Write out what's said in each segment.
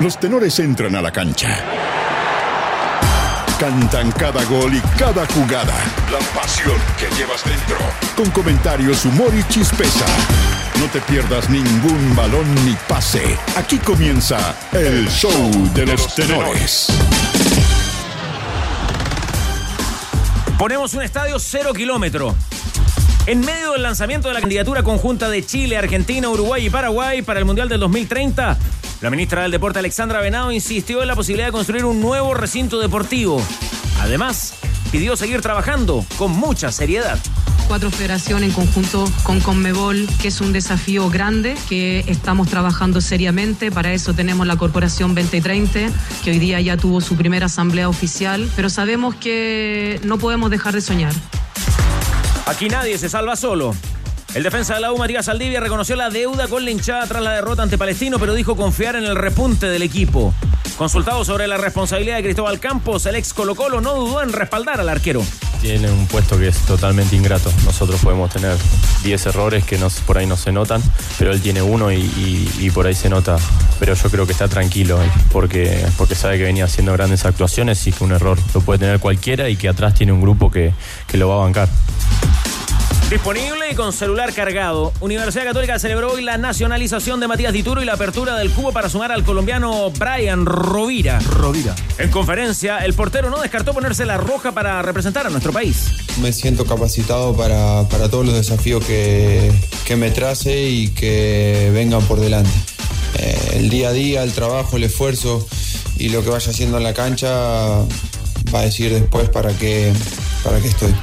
Los tenores entran a la cancha. Cantan cada gol y cada jugada. La pasión que llevas dentro. Con comentarios, humor y chispeza. No te pierdas ningún balón ni pase. Aquí comienza el show de los tenores. Ponemos un estadio cero kilómetro. En medio del lanzamiento de la candidatura conjunta de Chile, Argentina, Uruguay y Paraguay para el Mundial del 2030, la ministra del Deporte Alexandra Venado insistió en la posibilidad de construir un nuevo recinto deportivo. Además, pidió seguir trabajando con mucha seriedad cuatro federaciones en conjunto con Conmebol, que es un desafío grande, que estamos trabajando seriamente. Para eso tenemos la Corporación 2030, que hoy día ya tuvo su primera asamblea oficial, pero sabemos que no podemos dejar de soñar. Aquí nadie se salva solo. El defensa de la U, Matías Saldivia, reconoció la deuda con la hinchada tras la derrota ante Palestino, pero dijo confiar en el repunte del equipo. Consultado sobre la responsabilidad de Cristóbal Campos, el ex Colo Colo no dudó en respaldar al arquero. Tiene un puesto que es totalmente ingrato. Nosotros podemos tener 10 errores que por ahí no se notan, pero él tiene uno y, por ahí se nota. Pero yo creo que está tranquilo porque, sabe que venía haciendo grandes actuaciones y que un error lo puede tener cualquiera y que atrás tiene un grupo que lo va a bancar. Disponible y con celular cargado. Universidad Católica celebró hoy la nacionalización de Matías Dituro y la apertura del cubo para sumar al colombiano Brian Rovira. Rovira. En conferencia, el portero no descartó ponerse la roja para representar a nuestro país. Me siento capacitado para, todos los desafíos que, me trace y que vengan por delante. Eh, el día a día, el trabajo, el esfuerzo y lo que vaya haciendo en la cancha va a decir después para qué, para qué estoy.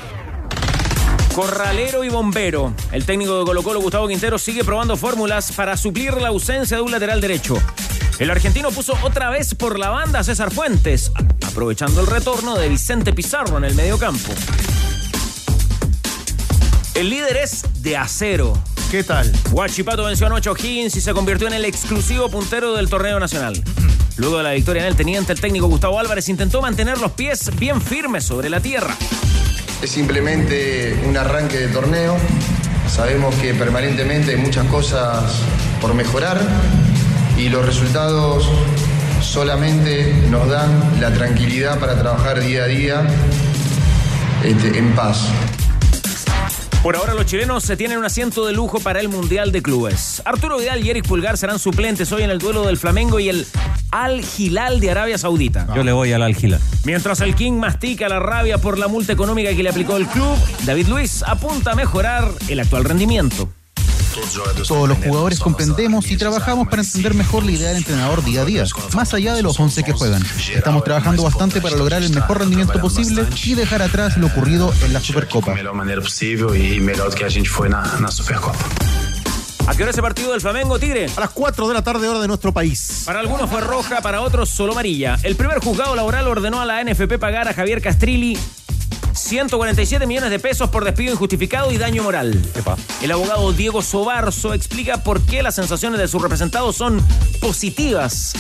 Corralero y bombero. El técnico de Colo Colo, Gustavo Quintero, sigue probando fórmulas para suplir la ausencia de un lateral derecho. El argentino puso otra vez por la banda a César Fuentes, aprovechando el retorno de Vicente Pizarro en el mediocampo. El líder es de acero. ¿Qué tal? Huachipato venció anoche a O'Higgins y se convirtió en el exclusivo puntero del torneo nacional. Luego de la victoria en el teniente, el técnico Gustavo Álvarez intentó mantener los pies bien firmes sobre la tierra es simplemente un arranque de torneo. Sabemos que permanentemente hay muchas cosas por mejorar y los resultados solamente nos dan la tranquilidad para trabajar día a día este, en paz. Por ahora los chilenos se tienen un asiento de lujo para el Mundial de Clubes. Arturo Vidal y Eric Pulgar serán suplentes hoy en el duelo del Flamengo y el Al Hilal de Arabia Saudita. Yo le voy al Al Hilal. Mientras el King mastica la rabia por la multa económica que le aplicó el club, David Luis apunta a mejorar el actual rendimiento. Todos los jugadores comprendemos y trabajamos para entender mejor la idea del entrenador día a día, más allá de los 11 que juegan. Estamos trabajando bastante para lograr el mejor rendimiento posible y dejar atrás lo ocurrido en la Supercopa. ¿A qué hora ese partido del Flamengo, Tigre? A las 4 de la tarde, hora de nuestro país. Para algunos fue roja, para otros solo amarilla. El primer juzgado laboral ordenó a la NFP pagar a Javier Castrilli 147 millones de pesos por despido injustificado y daño moral. El abogado Diego Sobarzo explica por qué las sensaciones de su representado son positivas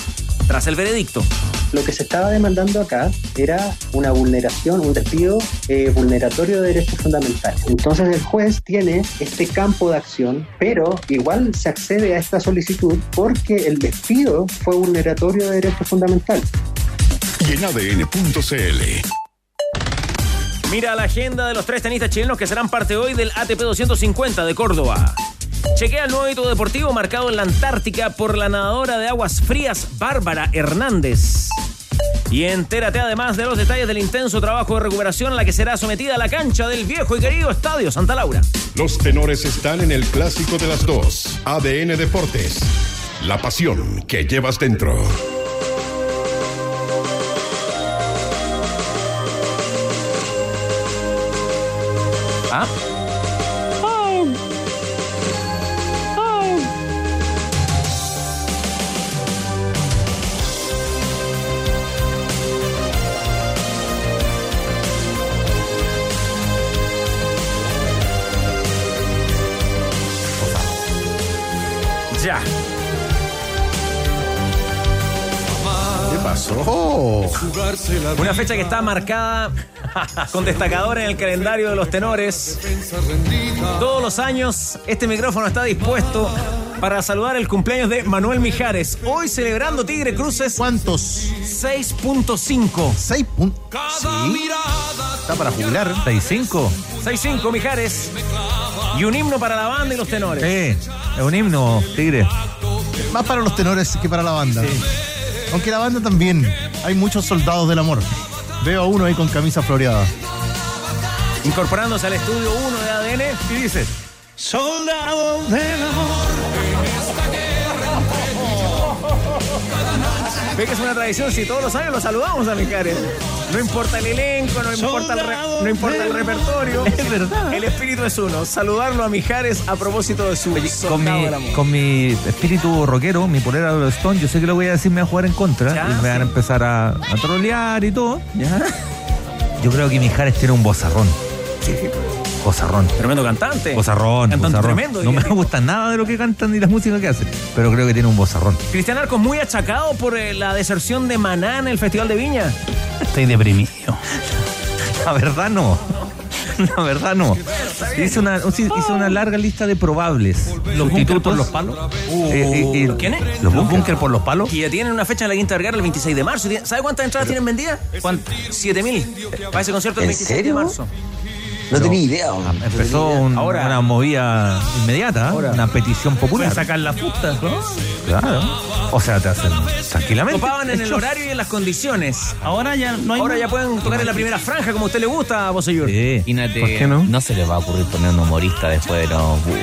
tras el veredicto. Lo que se estaba demandando acá era una vulneración, un despido eh, vulneratorio de derechos fundamentales. Entonces el juez tiene este campo de acción, pero igual se accede a esta solicitud porque el despido fue vulneratorio de derechos fundamentales. Y en ADN.cl Mira la agenda de los tres tenistas chilenos que serán parte hoy del ATP 250 de Córdoba. Chequea el nuevo hito deportivo marcado en la Antártica por la nadadora de aguas frías Bárbara Hernández. Y entérate además de los detalles del intenso trabajo de recuperación a la que será sometida la cancha del viejo y querido Estadio Santa Laura. Los tenores están en el clásico de las dos, ADN Deportes. La pasión que llevas dentro. Una fecha que está marcada con destacador en el calendario de los tenores. Todos los años este micrófono está dispuesto para saludar el cumpleaños de Manuel Mijares. Hoy celebrando Tigre Cruces ¿Cuántos? 6.5. ¿Seis puntos? Sí. Está para jubilar. 6-5. 6.5 Mijares. Y un himno para la banda y los tenores. Sí, es un himno, Tigre. Más para los tenores que para la banda. Aunque la banda también. Hay muchos soldados del amor. Veo a uno ahí con camisa floreada. Incorporándose al estudio 1 de ADN y dice: Soldado del amor. Ve que es una tradición, si todos los años lo saludamos a Mijares. No importa el elenco, no importa el, re- no importa el repertorio. Es verdad. El espíritu es uno. Saludarlo a Mijares a propósito de su Con soldado mi, del amor. con mi espíritu rockero, mi polera de los Stone, yo sé que lo voy a decir, me va a jugar en contra Ya, y me van a sí. empezar a, a trolear y todo. Yo creo que Mijares tiene un bozarrón. Bozarrón. Tremendo cantante. Bozarrón, Cantante bozarrón. tremendo. No me gusta nada de lo que cantan ni la música que hacen, pero creo que tiene un bozarrón. Cristian Arcos muy achacado por eh, la deserción de Maná en el Festival de Viña. Estoy deprimido. La verdad no. La verdad no. Hice una, hice una larga lista de probables. ¿Los bunkers por los palos? Eh, eh, eh, ¿Quiénes? Los ¿Los bunkers. bunkers por los palos? Que ya tienen una fecha en la Quinta Vergara el 26 de marzo. ¿Sabe cuántas entradas tienen vendidas? ¿Cuánto? 7000. Para ese concierto el ¿En 26 serio? de marzo. No tenía idea. hombre. No Empezó un- Ahora- una movida inmediata, ¿eh? Ahora. una petición popular. Sacar la puta, ¿no? Claro. O sea, te hacen tranquilamente. Topaban en el horario y en las condiciones. Ahora ya no hay Ahora ya pueden tocar en la primera franja como a usted le gusta, Bosellur. Sí. Imagínate, ¿Por qué no? se les va a ocurrir poner un humorista después de los boom.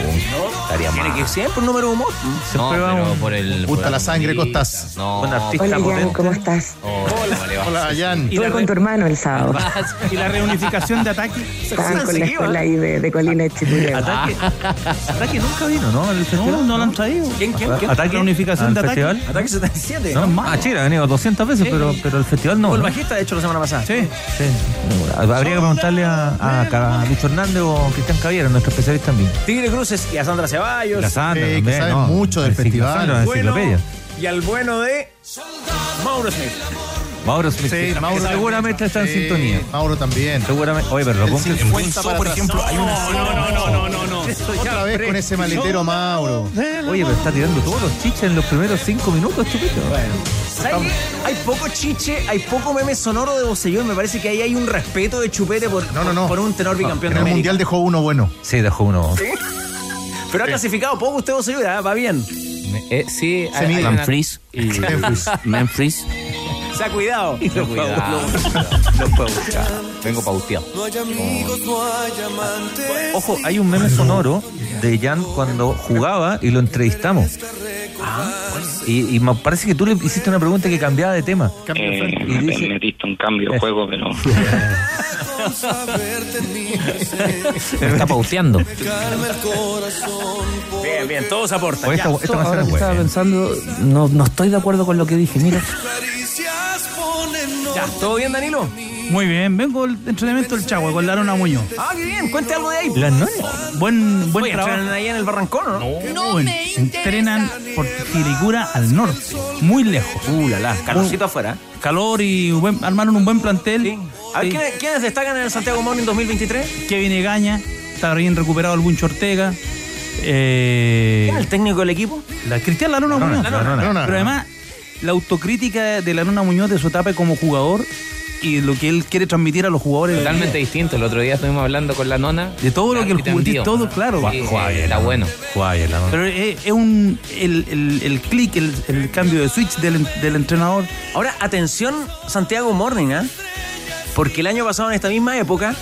Estaría Tiene mal. que siempre un número de humor. No, pero un- por el. Gusta por la sangre. Costas. No, Un artista Hola, Jan. ¿cómo estás? Hola, ¿cómo le va? Hola, Jan. Y Estuve con tu hermano el sábado. y la reunificación de ataque. Estaban con la seguido, escuela ahí de, de Colina de Chipuleo. Ataque, ataque nunca vino, ¿no? No, no lo han traído. ¿Quién, quién, quién? Ataque, La unificación al de Ataque. Festival. Ataque 77. ¿No? Ah, Chile ha venido 200 veces, pero, pero el festival no. Fue el ¿no? bajista, de hecho, la semana pasada. Sí. Sí. Habría que preguntarle a, a, a Lucho Hernández o Cristian Caviera, nuestro especialista vino. Tigre Cruces y a Sandra Ceballos. La Sandra Sí, que también, saben ¿no? mucho del festival. Bueno, y al bueno de Mauro Smith. Mauro Smith. Sí, Mauro seguramente está en Sí, sintonía. Mauro también. Seguramente. Oye, pero lo El 50 para por ejemplo, hay una. No, no, no, no, no, no. Otra vez con ese maletero Mauro. Oye, pero está tirando todos los chiches en los primeros cinco minutos, chupito. ¿Sabes qué? Hay poco chiche, hay poco meme sonoro de Bosellón. Me parece que ahí hay un respeto de chupete por, No, no, no. por un tenor bicampeón En de el América. mundial dejó uno bueno. Sí, dejó uno. Pero ha clasificado poco usted, Bosellón, ¿ah? va bien. Eh, sí, y Memphis. Memphis. Se ha cuidado. Lo cuidado. Lo puedo buscar. Vengo pauteado. Ojo, hay un meme sonoro de Jan cuando jugaba y lo entrevistamos. Y, y me parece que tú le hiciste una pregunta que cambiaba de tema. Eh, Y dice- me metiste un cambio de juego, pero Está pauteando. Bien, bien, todos aportan. Esta, esta canción Ahora estaba buena. pensando, no, no estoy de acuerdo con lo que dije. Mira, Ya, ¿todo bien, Danilo? Muy bien, vengo del entrenamiento del Chagua con Larona Muñoz. Ah, qué bien, cuente algo de ahí. Las nones. Buen, buen Oye, trabajo. entrenan ahí en el Barrancón, ¿o ¿no? No, bueno, entrenan por Tiricura al norte, muy lejos. Uh, la la, calorcito afuera. Calor y buen- armaron un buen plantel. Sí. A ver, Sí. ¿quiénes, quiénes destacan en el Santiago Morning 2023? Kevin Egaña, está bien recuperado el Buncho Ortega. Eh, ¿Quién es el técnico del equipo? la Cristian Larona Muñoz. La Nona. Larona. Pero además, la autocrítica de Larona Muñoz de su etapa como jugador y lo que él quiere transmitir a los jugadores. totalmente distinto. El otro día estuvimos hablando con la nona. De todo lo que el envío. todo claro. Sí, eh, era bueno. Bien la Nona. Pero es, es un el, el, el clic, el, el cambio de switch del, del entrenador. Ahora, atención, Santiago Morning, ¿ah? Porque el año pasado, en esta misma época,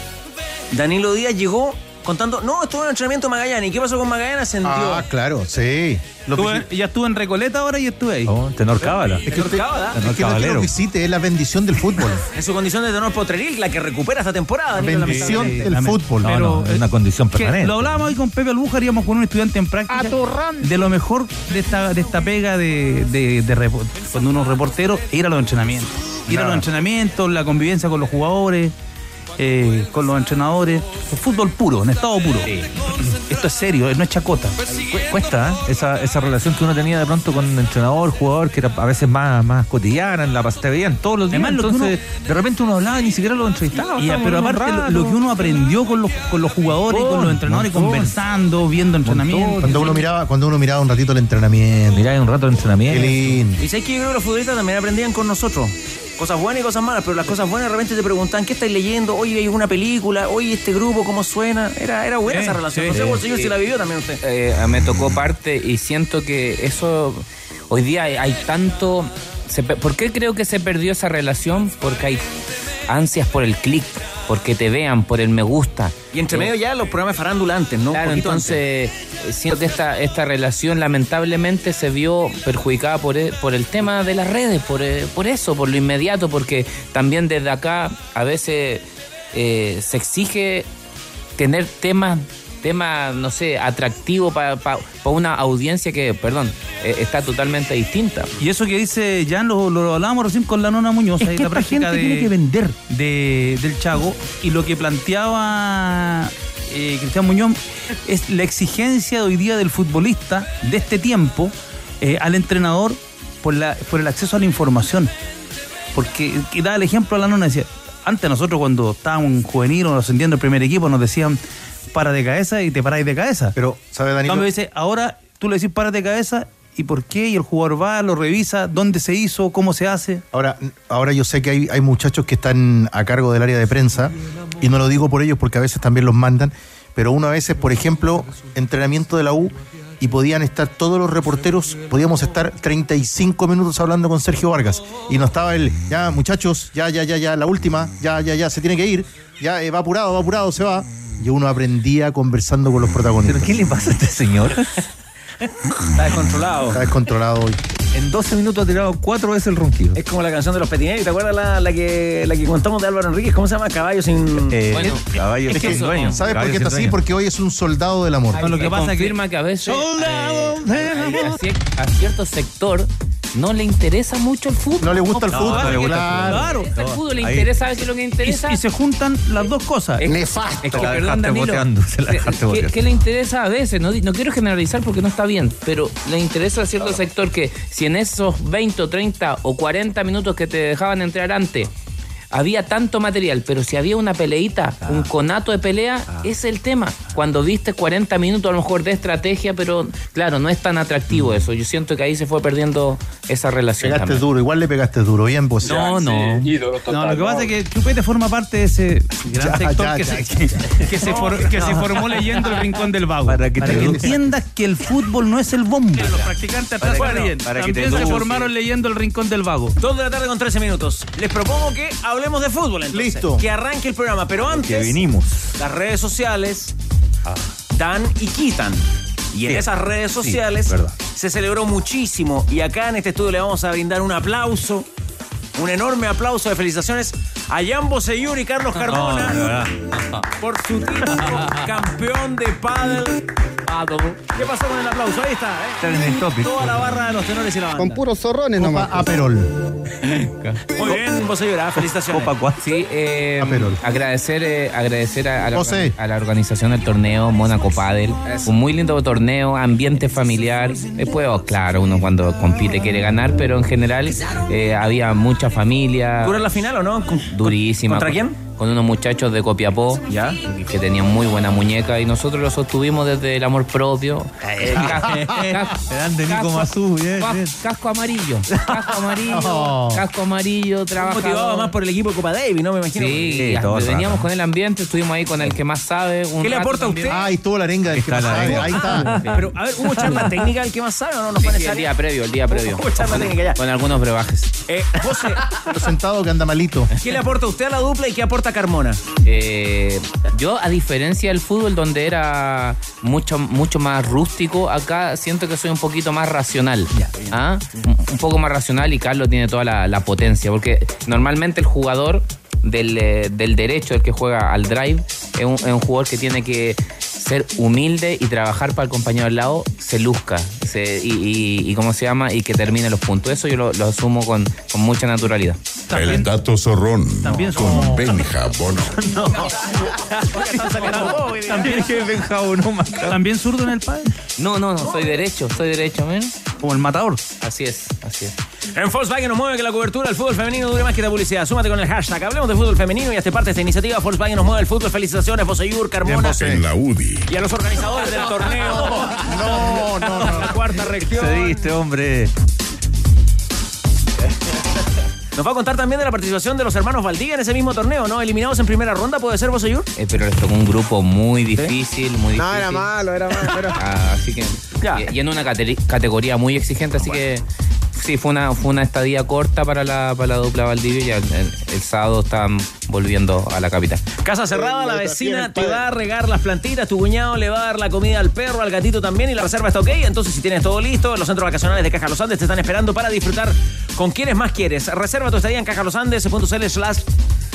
Danilo Díaz llegó contando, no, estuvo en el entrenamiento de Magallanes. ¿Y qué pasó con Magallanes? Ascendió. Ah, claro, sí. Lo Estuve- ya estuve en Recoleta ahora y estuve ahí. Oh, tenor cábala. Es que usted- Cábala. es que no es visite, es la bendición del fútbol. En su condición de tenor potreril, la que recupera esta temporada. Danilo, Bendición lamentablemente. del fútbol. No, Pero, no, es una condición permanente. lo hablábamos hoy con Pepe Albujar, íbamos con un estudiante en práctica. De lo mejor de esta, de esta pega de, de- de cuando uno es reportero, ir a los entrenamientos. Ir a los entrenamientos, la convivencia con los jugadores, eh, con los entrenadores. El fútbol puro, en estado puro. esto es serio, no es chacota. Cu- Cuesta, ¿eh? esa, esa relación que uno tenía de pronto con el entrenador, jugador, que era a veces más, más cotidiana, en la te veían todos los días. Además, lo entonces, de repente uno hablaba y ni siquiera lo entrevistaba. Y, pero aparte, lo, que uno aprendió con los, con los jugadores con los entrenadores, montón. conversando, viendo entrenamientos. Cuando uno miraba, cuando uno miraba un ratito el entrenamiento. Mirá, un rato de entrenamiento. Qué lindo. Y sé que yo creo que los futbolistas también aprendían con nosotros. Cosas buenas y cosas malas, pero las cosas buenas de repente te preguntan, ¿qué estáis leyendo? Hoy hay una película, hoy este grupo, ¿cómo suena? Era, era buena Sí, esa relación. sí, no sé, sí. por señor, si la vivió también usted. Eh, me tocó parte y siento que eso hoy día hay, hay tanto se ¿por qué creo que se perdió esa relación? porque hay ansias por el clic porque te vean por el me gusta Y entre medio ya los programas farandulantes, ¿no? Claro, entonces eh, siento que esta, esta relación lamentablemente se vio perjudicada por, e- por el tema de las redes, por, eh, por eso, por lo inmediato, porque también desde acá a veces eh, se exige tener temas, temas, no sé, atractivos para una audiencia que, perdón, eh, está totalmente distinta. Y eso que dice Jan, lo, lo hablábamos recién con la nona Muñoz, Es ahí que la esta práctica gente de, tiene que vender de, del Chago. Y lo que planteaba eh, Cristian Muñoz es la exigencia de hoy día del futbolista de este tiempo eh, al entrenador por, la, por el acceso a la información. Porque que da el ejemplo a la nona, decía, antes nosotros cuando estábamos en juvenil o ascendiendo el primer equipo nos decían para de cabeza y te paráis de cabeza. Pero, ¿sabe, Danilo? Cambio dice, ahora tú le decís para de cabeza y por qué, y el jugador va, lo revisa, dónde se hizo, cómo se hace. Ahora, ahora yo sé que hay, hay muchachos que están a cargo del área de prensa, y no lo digo por ellos porque a veces también los mandan, pero uno a veces, por ejemplo, entrenamiento de la U, y podían estar todos los reporteros, podíamos estar 35 minutos hablando con Sergio Vargas, y no estaba el, ya muchachos, ya, ya, ya, ya, la última, ya, ya, ya, se tiene que ir, ya eh, va apurado, va apurado, se va. Y uno aprendía conversando con los protagonistas. ¿Pero qué le pasa a este señor? Está descontrolado. Está descontrolado hoy. En 12 minutos ha tirado cuatro veces el ronquido. Es como la canción de los petineros, ¿te acuerdas la, la que, la que contamos de Álvaro Enríquez? ¿Cómo se llama? Caballo sin... Eh, Bueno, caballo es sin dueño. ¿Sabes por qué está así? dueño. Porque hoy es un soldado del amor. No, lo que pasa es que que a veces eh, a cierto sector no le interesa mucho el fútbol. No le gusta el No, fútbol, no le gusta claro. el fútbol. El fútbol le Ahí. interesa, a veces lo que interesa. Y, y se juntan las dos cosas. Es- Nefasto. Es que, la perdón, Danilo, boteando, se la ¿qué- dejaste ¿qué, le interesa a veces? No, no quiero generalizar porque no está bien, pero le interesa a cierto sector que si en esos 20 o 30 o 40 minutos que te dejaban entrar antes había tanto material, pero si había una peleita, un conato de pelea, ese es el tema. Cuando viste 40 minutos a lo mejor de estrategia, pero claro, no es tan atractivo eso. Yo siento que ahí se fue perdiendo esa relación. Pegaste también. duro, igual le pegaste duro, bien pues. No, no. No, lo que pasa es que Chupete forma parte de ese gran Ya, sector ya, que, ya, se, que, que se for- que se formó leyendo el rincón del vago. Para que te eduques. entiendas que el fútbol no es el bombo. Los practicantes atrás Para que- también, para que te también se eduques. formaron leyendo el rincón del vago. Dos de la tarde con 13 minutos. Les propongo que hablemos de fútbol entonces. Listo. Que arranque el programa, pero Que antes vinimos. las redes sociales dan y quitan. Y en esas redes Sí, sociales verdad. se celebró muchísimo. Y acá en este estudio le vamos a brindar un aplauso, un enorme aplauso de felicitaciones a Jan Boseyur y Carlos Carmona por su título campeón de pádel. ¿Qué pasó con el aplauso? Ahí está, ¿eh? Topic. Toda la barra de los tenores y la banda. Con puros zorrones Copa nomás. Aperol. Muy bien, Boseyur, ah, felicitaciones. Copa cuatro. Sí, eh, Aperol. agradecer, eh, agradecer a, a la, José. a la organización del torneo Mónaco Padel. Un muy lindo torneo, ambiente familiar. Después, oh, claro, uno cuando compite quiere ganar, pero en general eh, había mucha familia. ¿Dura la final o no? Durísima. ¿Contra con- quién? Con unos muchachos de Copiapó, ¿Ya? que tenían muy buena muñeca y nosotros lo sostuvimos desde el amor propio. Grande Nico casco- Mazú, bien, ca- bien. Casco amarillo, casco amarillo, Oh. casco amarillo, trabajador. Motivado más por el equipo de Copa Davis, ¿no? Me imagino. Sí, Sí, todos veníamos con el ambiente, estuvimos ahí con el que más sabe. un ¿Qué le aporta a usted? Ah, y tuvo la arenga del que sabe. arenga. Ahí está. Pero, a ver, ¿hubo charla técnica el que más sabe o no? ¿No Sí, sí, el día previo, el día previo. Hubo charla técnica ya. Con algunos brebajes. Eh, José, Lo sentado que anda malito. ¿qué le aporta usted a la dupla y qué aporta Carmona? Eh, yo, a diferencia del fútbol, donde era mucho, mucho más rústico, acá siento que soy un poquito más racional. ¿Ah? Un- Un poco más racional y Carlos tiene toda la, la potencia. Porque normalmente el jugador del, eh, del derecho, el que juega al drive, es un, es un jugador que tiene que ser humilde y trabajar para el compañero al lado se luzca se- y, y- y cómo se llama y que termine los puntos. Eso yo lo, lo asumo con, con mucha naturalidad. El dato zorrón con Benja Bono. También ¿También zurdo en el padre? No, no, no, soy derecho, soy derecho, men. Como el matador. Así es, así es. En Volkswagen nos mueve que la cobertura del fútbol femenino dure más que la publicidad. Súmate con el hashtag. Hablemos de fútbol femenino y hazte parte de esta iniciativa. Volkswagen nos mueve el fútbol. Felicitaciones, Boseyur, Carmona. En la UDI. Y a los organizadores del torneo. No, no, no. La cuarta región. Se diste, hombre. Nos va a contar también de la participación de los hermanos Valdivia en ese mismo torneo, ¿no? Eliminados en primera ronda, ¿puede ser Boseyur? Eh, pero les tocó un grupo muy difícil, muy difícil. No, era malo, era malo. Pero... Ah, así que. Y, y en una cate- categoría muy exigente, así que. Sí, fue una, fue una estadía corta para la, para la dupla Valdivia y el, el- el sábado están volviendo a la capital. Casa cerrada, la vecina te va a regar las plantitas, tu cuñado le va a dar la comida al perro, al gatito también y la reserva está ok. Entonces, si tienes todo listo, los centros vacacionales de Caja Los Andes te están esperando para disfrutar con quienes más quieres. Reserva tu estadía en cajalosandes.cl slash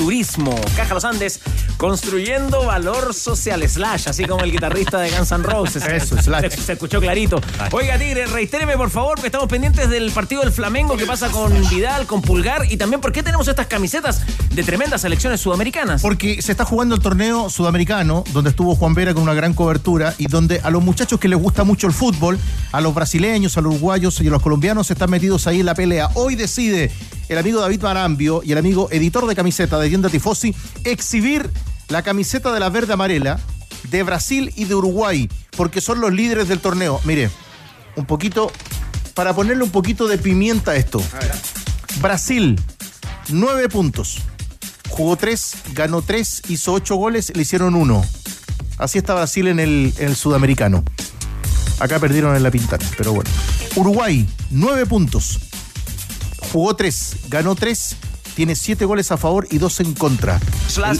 turismo. Caja Los Andes, construyendo valor social slash, así como el guitarrista de Guns N' Roses. Eso, slash. Se, se escuchó clarito. Oiga, Tigre, reitéreme por favor, que estamos pendientes del partido del Flamengo que pasa con Vidal, con Pulgar y también por qué tenemos estas camisetas de tremendas selecciones sudamericanas. Porque se está jugando el torneo sudamericano, donde estuvo Juan Vera con una gran cobertura y donde a los muchachos que les gusta mucho el fútbol, a los brasileños, a los uruguayos y a los colombianos están metidos ahí en la pelea. Hoy decide el amigo David Marambio y el amigo editor de camiseta de Tienda Tifosi exhibir la camiseta de la verde amarela de Brasil y de Uruguay, porque son los líderes del torneo. Mire, un poquito, para ponerle un poquito de pimienta a esto. Brasil, nueve puntos. Jugó tres, ganó tres, hizo ocho goles, le hicieron uno. Así está Brasil en el, en el sudamericano. Acá perdieron en la pintana, pero bueno. Uruguay, nueve puntos. Jugó tres, ganó tres, tiene siete goles a favor y dos en contra. Slash.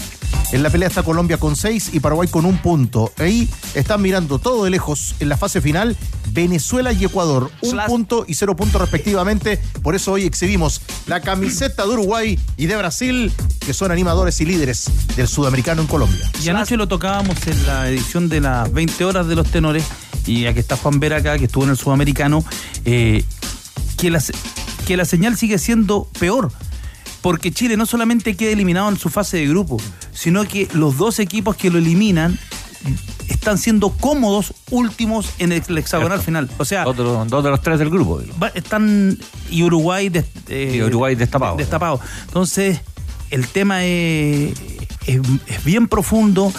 En la pelea está Colombia con seis y Paraguay con un punto. Ahí están mirando todo de lejos en la fase final Venezuela y Ecuador. Un Slash. punto y cero puntos respectivamente. Por eso hoy exhibimos la camiseta de Uruguay y de Brasil, que son animadores y líderes del sudamericano en Colombia. Y anoche lo tocábamos en la edición de las 20 horas de los tenores, y aquí está Juan Vera acá, que estuvo en el sudamericano, eh, que, la, que la señal sigue siendo peor. Porque Chile no solamente queda eliminado en su fase de grupo, sino que los dos equipos que lo eliminan están siendo cómodos últimos en el hexagonal final. O sea, Dos de los, dos de los tres del grupo. va- están y Uruguay des- eh, Y Uruguay destapado. destapado. Entonces, el tema es, es- es bien profundo.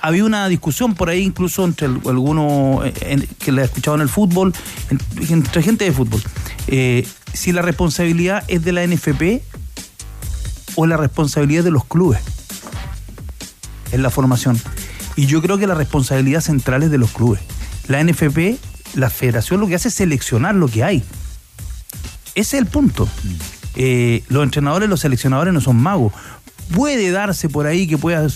Había una discusión por ahí, incluso entre el- algunos eh, en- que he escuchado en el fútbol, en- entre gente de fútbol. Eh, si la responsabilidad es de la NFP o la responsabilidad de los clubes en la formación. Y yo creo que la responsabilidad central es de los clubes. La NFP, la federación lo que hace es seleccionar lo que hay. Ese es el punto. Eh, los entrenadores, los seleccionadores no son magos. Puede darse por ahí que pueda,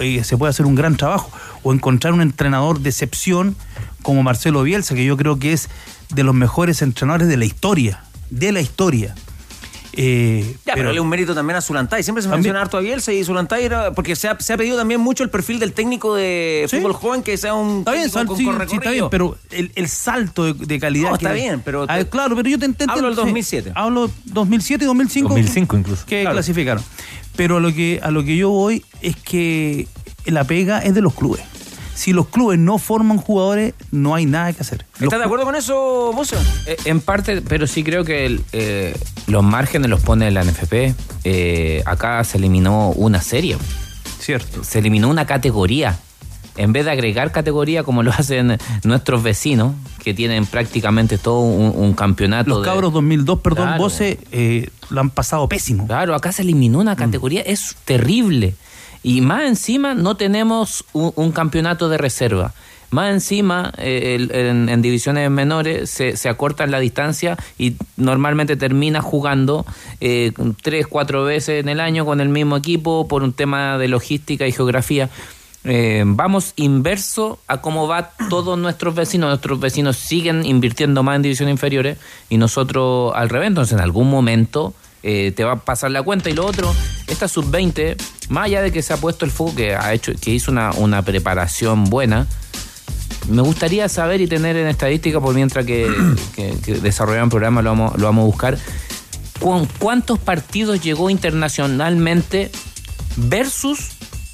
eh, se pueda hacer un gran trabajo o encontrar un entrenador de excepción como Marcelo Bielsa, que yo creo que es de los mejores entrenadores de la historia. De la historia. Eh, Ya, pero, dale un mérito también a Zulantay. Siempre se También- menciona harto a Bielsa y Zulantay era. Porque se ha, se ha pedido también mucho el perfil del técnico de Sí. fútbol joven que sea un. Está bien, sal- con sí, sí, corre-corrido. está bien, pero el, el salto de, de calidad. No, que está hay- bien, pero Ah, te- claro, pero yo te entiendo. Hablo del sí. 2007. Hablo 2007 y 2005. 2005 incluso. Que Claro. clasificaron. Pero a lo, que, a lo que yo voy es que la pega es de los clubes. Si los clubes no forman jugadores, no hay nada que hacer. Los ¿Estás de acuerdo con eso, vos? Eh, En parte, pero sí creo que el, eh, los márgenes los pone la NFP. Eh, acá se eliminó una serie. Cierto. Se eliminó una categoría. En vez de agregar categoría como lo hacen nuestros vecinos, que tienen prácticamente todo un, un campeonato. Los de- cabros 2002, perdón, Claro. Voce, eh, lo han pasado pésimo. Claro, acá se eliminó una categoría, es terrible. Y más encima no tenemos un, un campeonato de reserva. Más encima, eh, en divisiones menores se, se acorta la distancia y normalmente termina jugando eh, tres, cuatro veces en el año con el mismo equipo por un tema de logística y geografía. Eh, vamos inverso a cómo va todos nuestros vecinos. Nuestros vecinos siguen invirtiendo más en divisiones inferiores y nosotros al revés. Entonces, en algún momento eh, te va a pasar la cuenta. Y lo otro, esta sub-20, más allá de que se ha puesto el foco, que, ha hecho, que hizo una, una preparación buena, me gustaría saber y tener en estadística, por mientras que, que, el programa, lo vamos, lo vamos a buscar, ¿con cuántos partidos llegó internacionalmente versus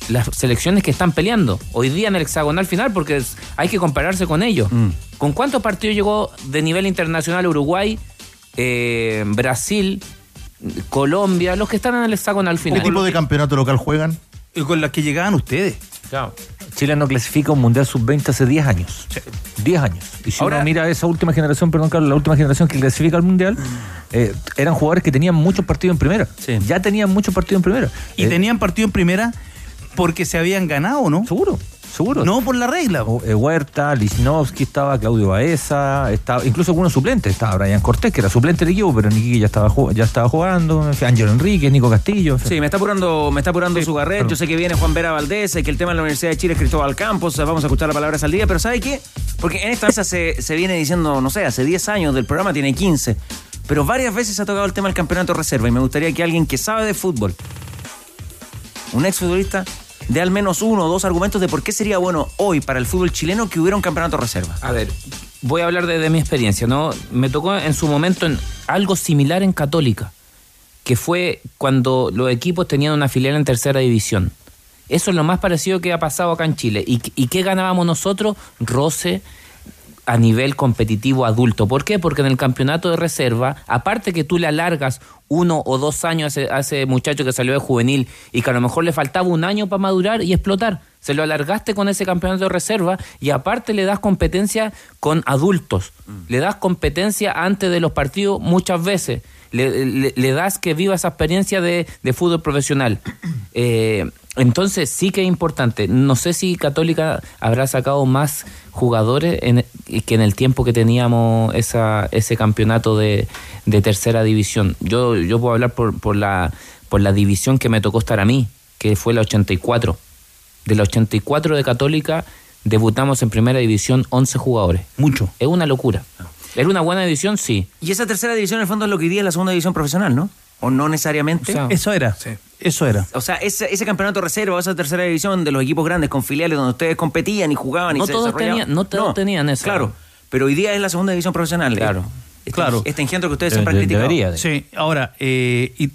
las selecciones que están peleando hoy día en el hexagonal final, porque hay que compararse con ellos. ¿Con cuántos partidos llegó de nivel internacional Uruguay, eh, Brasil, Colombia, los que están en el hexagonal ¿Qué final? tipo de campeonato local juegan? Y con las que llegaban ustedes. Claro. Chile no clasifica un Mundial Sub-20 hace 10 años. 10 años. Y si Ahora- uno mira esa última generación, perdón, Carlos, la última generación que clasifica al Mundial, eh, eran jugadores que tenían muchos partidos en primera. Ya tenían muchos partidos en primera. Y Eh, tenían partido en primera porque se habían ganado, ¿no? Seguro, seguro. No por la regla. Eh, Huerta, Lichnowsky estaba, Claudio Baeza, estaba, incluso algunos suplentes. Estaba Brian Cortés, que era suplente del equipo, pero Nicky ya estaba, ya estaba jugando. en fin, Ángelo Enrique, Nico Castillo. en fin. Sí, me está apurando, me está apurando su garret. Yo sé que viene Juan Vera Valdés, que el tema de la Universidad de Chile es Cristóbal Campos. Vamos a escuchar las palabras al día, pero ¿sabe qué? Porque en esta mesa se, se viene diciendo, no sé, hace 10 años, del programa tiene 15. Pero varias veces se ha tocado el tema del campeonato reserva y me gustaría que alguien que sabe de fútbol, un exfutbolista, dé al menos uno o dos argumentos de por qué sería bueno hoy para el fútbol chileno que hubiera un campeonato de reserva. A ver, voy a hablar de, de mi experiencia, ¿no? Me tocó en su momento en algo similar en Católica, que fue cuando los equipos tenían una filial en tercera división. Eso es lo más parecido que ha pasado acá en Chile. ¿Y, y qué ganábamos nosotros? Roce a nivel competitivo adulto. ¿Por qué? Porque en el campeonato de reserva, aparte que tú le alargas uno o dos años a ese, a ese muchacho que salió de juvenil y que a lo mejor le faltaba un año para madurar y explotar, se lo alargaste con ese campeonato de reserva y aparte le das competencia con adultos, le das competencia antes de los partidos muchas veces, le, le- le das que viva esa experiencia de, de fútbol profesional. Eh, entonces sí que es importante. No sé si Católica habrá sacado más jugadores en- que en el tiempo que teníamos esa, ese campeonato de, de tercera división. Yo, yo puedo hablar por, por, la, por la división que me tocó estar a mí, que fue la 84. De la 84 de Católica debutamos en primera división 11 jugadores. Mucho. Es una locura. ¿Era una buena división? Sí. Y esa tercera división en el fondo es lo que hoy día es la segunda división profesional, ¿no? ¿O no necesariamente? Eso era. Eso era. O sea, ese, ese campeonato reserva, esa tercera división de los equipos grandes con filiales donde ustedes competían y jugaban y No se todos desarrollaban. tenían- no todos tenían eso. Claro, pero hoy día es la segunda división profesional. Claro. Este, Claro. Este engendro que ustedes siempre han criticado. Sí, ahora, eh, y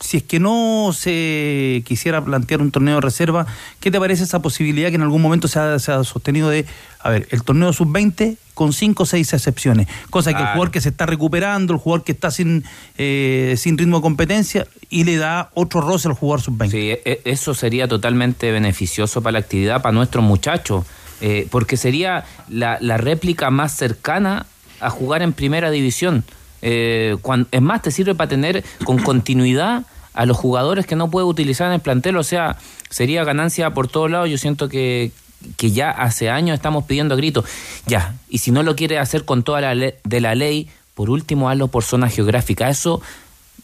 si es que no se quisiera plantear un torneo de reserva, ¿qué te parece esa posibilidad que en algún momento se ha, se ha sostenido de, a ver, el torneo sub-20 con cinco o seis excepciones? Cosa que el jugador que se está recuperando, el jugador que está sin, eh, sin ritmo de competencia, y le da otro roce al jugador sub-20. Sí, e- e- eso sería totalmente beneficioso para la actividad, para nuestros muchachos, eh, porque sería la, la réplica más cercana a jugar en primera división. Eh, es más, te sirve para tener con continuidad a los jugadores que no puede utilizar en el plantel, o sea, sería ganancia por todos lados. Yo siento que, que ya hace años estamos pidiendo gritos, ya, y si no lo quiere hacer con toda la ley, de la ley, por último hazlo por zona geográfica. Eso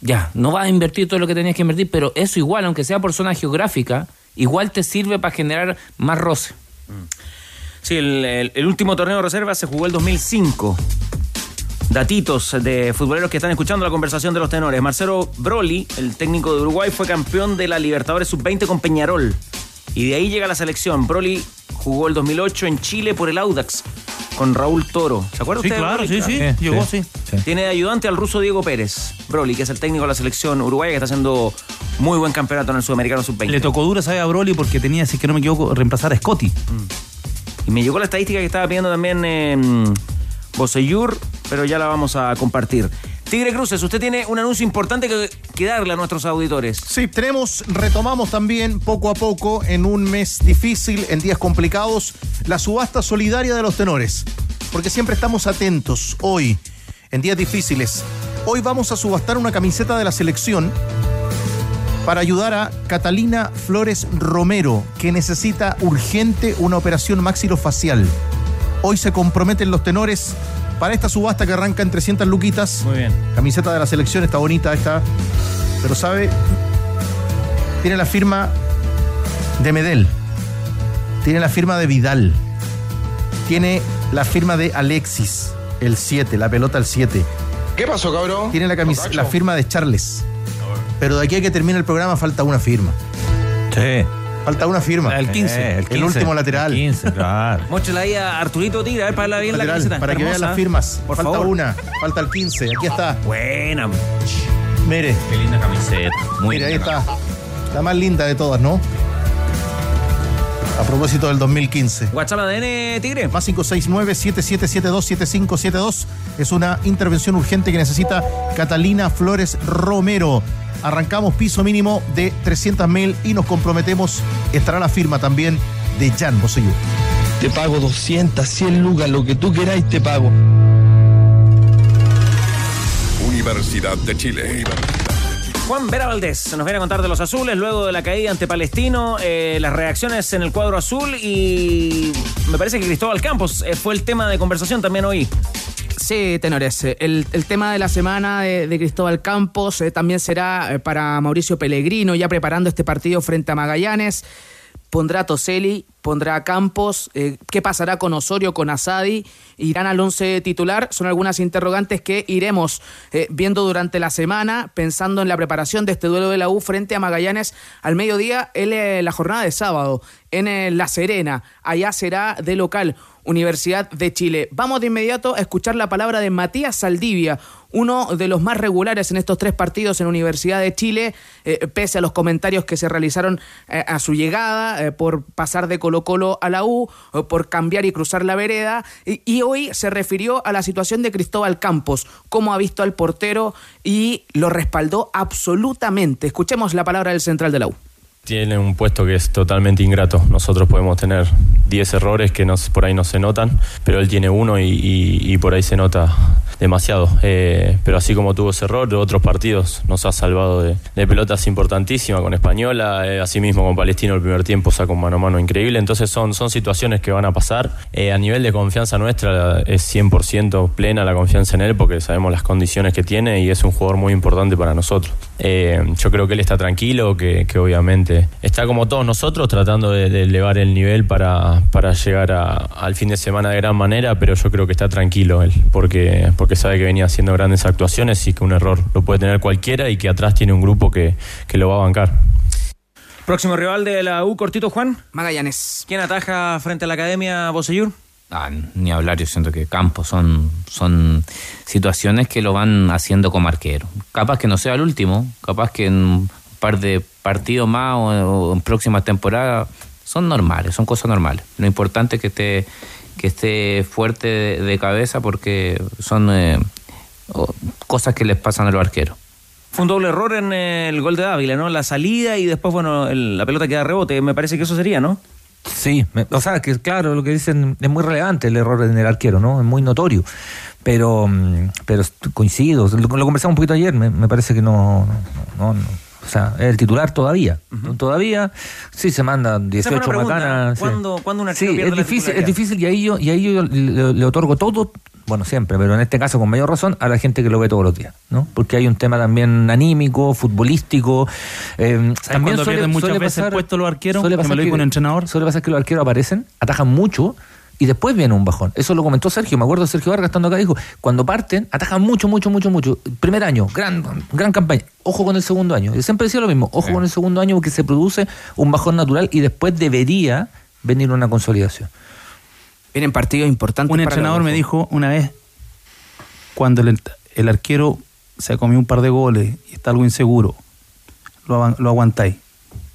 ya, no vas a invertir todo lo que tenías que invertir, pero eso igual, aunque sea por zona geográfica, igual te sirve para generar más roce. Sí, el, el- el último torneo de reserva se jugó el 2005. Datitos de futboleros que están escuchando la conversación de los tenores. Marcelo Broly, el técnico de Uruguay, fue campeón de la Libertadores Sub-20 con Peñarol. Y de ahí llega la selección. Broly jugó el 2008 en Chile por el Audax con Raúl Toro. ¿Se acuerda Sí, usted? claro, sí, sí, llegó, sí. Tiene de ayudante al ruso Diego Pérez. Broly, que es el técnico de la selección uruguaya que está haciendo muy buen campeonato en el Sudamericano Sub-20. Le tocó dura, ¿sabe? A Broly porque tenía, si es que no me equivoco, reemplazar a Scotty. Y me llegó la estadística que estaba pidiendo también eh, Boseyur, pero ya la vamos a compartir. Tigre Cruces, usted tiene un anuncio importante que, darle a nuestros auditores. Sí, tenemos, retomamos también poco a poco, en un mes difícil, en días complicados, la subasta solidaria de los tenores. Porque siempre estamos atentos hoy, en días difíciles. Hoy vamos a subastar una camiseta de la selección para ayudar a Catalina Flores Romero, que necesita urgente una operación maxilofacial. Hoy se comprometen los tenores para esta subasta que arranca en 300 luquitas. Muy bien. Camiseta de la selección, está bonita esta. Pero sabe, tiene la firma de Medel. Tiene la firma de Vidal. Tiene la firma de Alexis, el 7, la pelota el 7. ¿Qué pasó, cabrón? Tiene la, camis- la firma de Charles. Pero de aquí a que termine el programa falta una firma. Sí. Falta una firma. El 15. Eh, el, 15, último lateral. el 15, claro. Muéstrala ahí a Arturito Tigre, a ver, para la bien la Lateral, camiseta. para Está que vean hermosa. las firmas. Por falta favor. una. Falta el 15. Aquí está. Buena. Mire. Qué linda camiseta. Muy Mire, ahí linda. está. La más linda de todas, ¿no? A propósito del 2015. WhatsApp ADN Tigre. Más 569-7772-7572. Es una intervención urgente que necesita Catalina Flores Romero. Arrancamos piso mínimo de 300 mil y nos comprometemos. Estará la firma también de Jan Bosellú. Te pago 200, 100 lucas, lo que tú queráis te pago. Universidad de Chile. Juan Vera Valdés nos viene a contar de los azules luego de la caída ante Palestino, eh, las reacciones en el cuadro azul y me parece que Cristóbal Campos eh, fue el tema de conversación también hoy. Sí, tenores. El, el tema de la semana de, Cristóbal Campos eh, también será eh, para Mauricio Pellegrino, ya preparando este partido frente a Magallanes. Pondrá Toselli, pondrá Campos. eh, ¿Qué pasará con Osorio, con Asadi? ¿Irán al once titular? Son algunas interrogantes que iremos eh, viendo durante la semana, pensando en la preparación de este duelo de la U frente a Magallanes al mediodía eh, la jornada de sábado en La Serena. Allá será de local. Universidad de Chile. Vamos de inmediato a escuchar la palabra de Matías Saldivia, uno de los más regulares en estos tres partidos en Universidad de Chile, eh, pese a los comentarios que se realizaron eh, a su llegada eh, por pasar de Colo Colo a la U, por cambiar y cruzar la vereda, y, y hoy se refirió a la situación de Cristóbal Campos, cómo ha visto al portero y lo respaldó absolutamente. Escuchemos la palabra del central de la U. Tiene un puesto que es totalmente ingrato. Nosotros podemos tener 10 errores que por ahí no se notan, pero él tiene uno y, por ahí se nota demasiado. Eh, pero así como tuvo ese error, otros partidos nos ha salvado de, pelotas importantísimas con Española, eh, así mismo con Palestino el primer tiempo sacó un mano a mano increíble. Entonces son, situaciones que van a pasar. Eh, a nivel de confianza nuestra es 100% plena la confianza en él porque sabemos las condiciones que tiene y es un jugador muy importante para nosotros. Eh, yo creo que él está tranquilo, que obviamente está como todos nosotros tratando de, de elevar el nivel para, para llegar a- al fin de semana de gran manera, pero yo creo que está tranquilo él porque, porque sabe que venía haciendo grandes actuaciones y que un error lo puede tener cualquiera y que atrás tiene un grupo que, que lo va a bancar. Próximo rival de la U, cortito Juan. Magallanes. ¿Quién ataja frente a la Academia Bosellur? Ah, ni hablar, yo siento que Campos son, son situaciones que lo van haciendo como arquero. Capaz que no sea el último, capaz que en par de partidos más o, o en próximas temporadas son normales, son cosas normales. Lo importante es que esté, que esté fuerte de, de cabeza porque son eh, cosas que les pasan a los arqueros. Fue un doble error en el gol de Dávila, ¿no? La salida y después, bueno, el- la pelota queda rebote. Me parece que eso sería, ¿no? Sí, me- o sea, que claro, lo que dicen es muy relevante el error en el arquero, ¿no? Es muy notorio. Pero, mm, pero coincido, lo, lo conversamos un poquito ayer, me, me parece que no, no, no, o sea, es el titular todavía. Todavía, sí se mandan Esa fue 18 una pregunta, macanas. sí. ¿Cuándo, cuándo un Sí, pierde es la difícil, es titularidad? difícil y ahí yo, y ahí yo le, le otorgo todo, bueno, siempre, pero en este caso con mayor razón, a la gente que lo ve todos los días, ¿no? Porque hay un tema también anímico, futbolístico. Eh, también suele- pierden muchas suele veces pasar- puesto los arqueros? suele Que me pasar lo dijo un entrenador. Suele pasar que los arqueros aparecen, atajan mucho y después viene un bajón. Eso lo comentó Sergio, me acuerdo de Sergio Vargas estando acá, dijo, cuando parten, atajan mucho, mucho, mucho, mucho. Primer año, gran, gran campaña. Ojo con el segundo año. Yo siempre decía lo mismo, ojo con el segundo año porque se produce un bajón natural y después debería venir una consolidación. Vienen partidos importantes. Un para entrenador me dijo una vez, cuando el, el arquero se comió un par de goles y está algo inseguro, lo, lo aguantáis.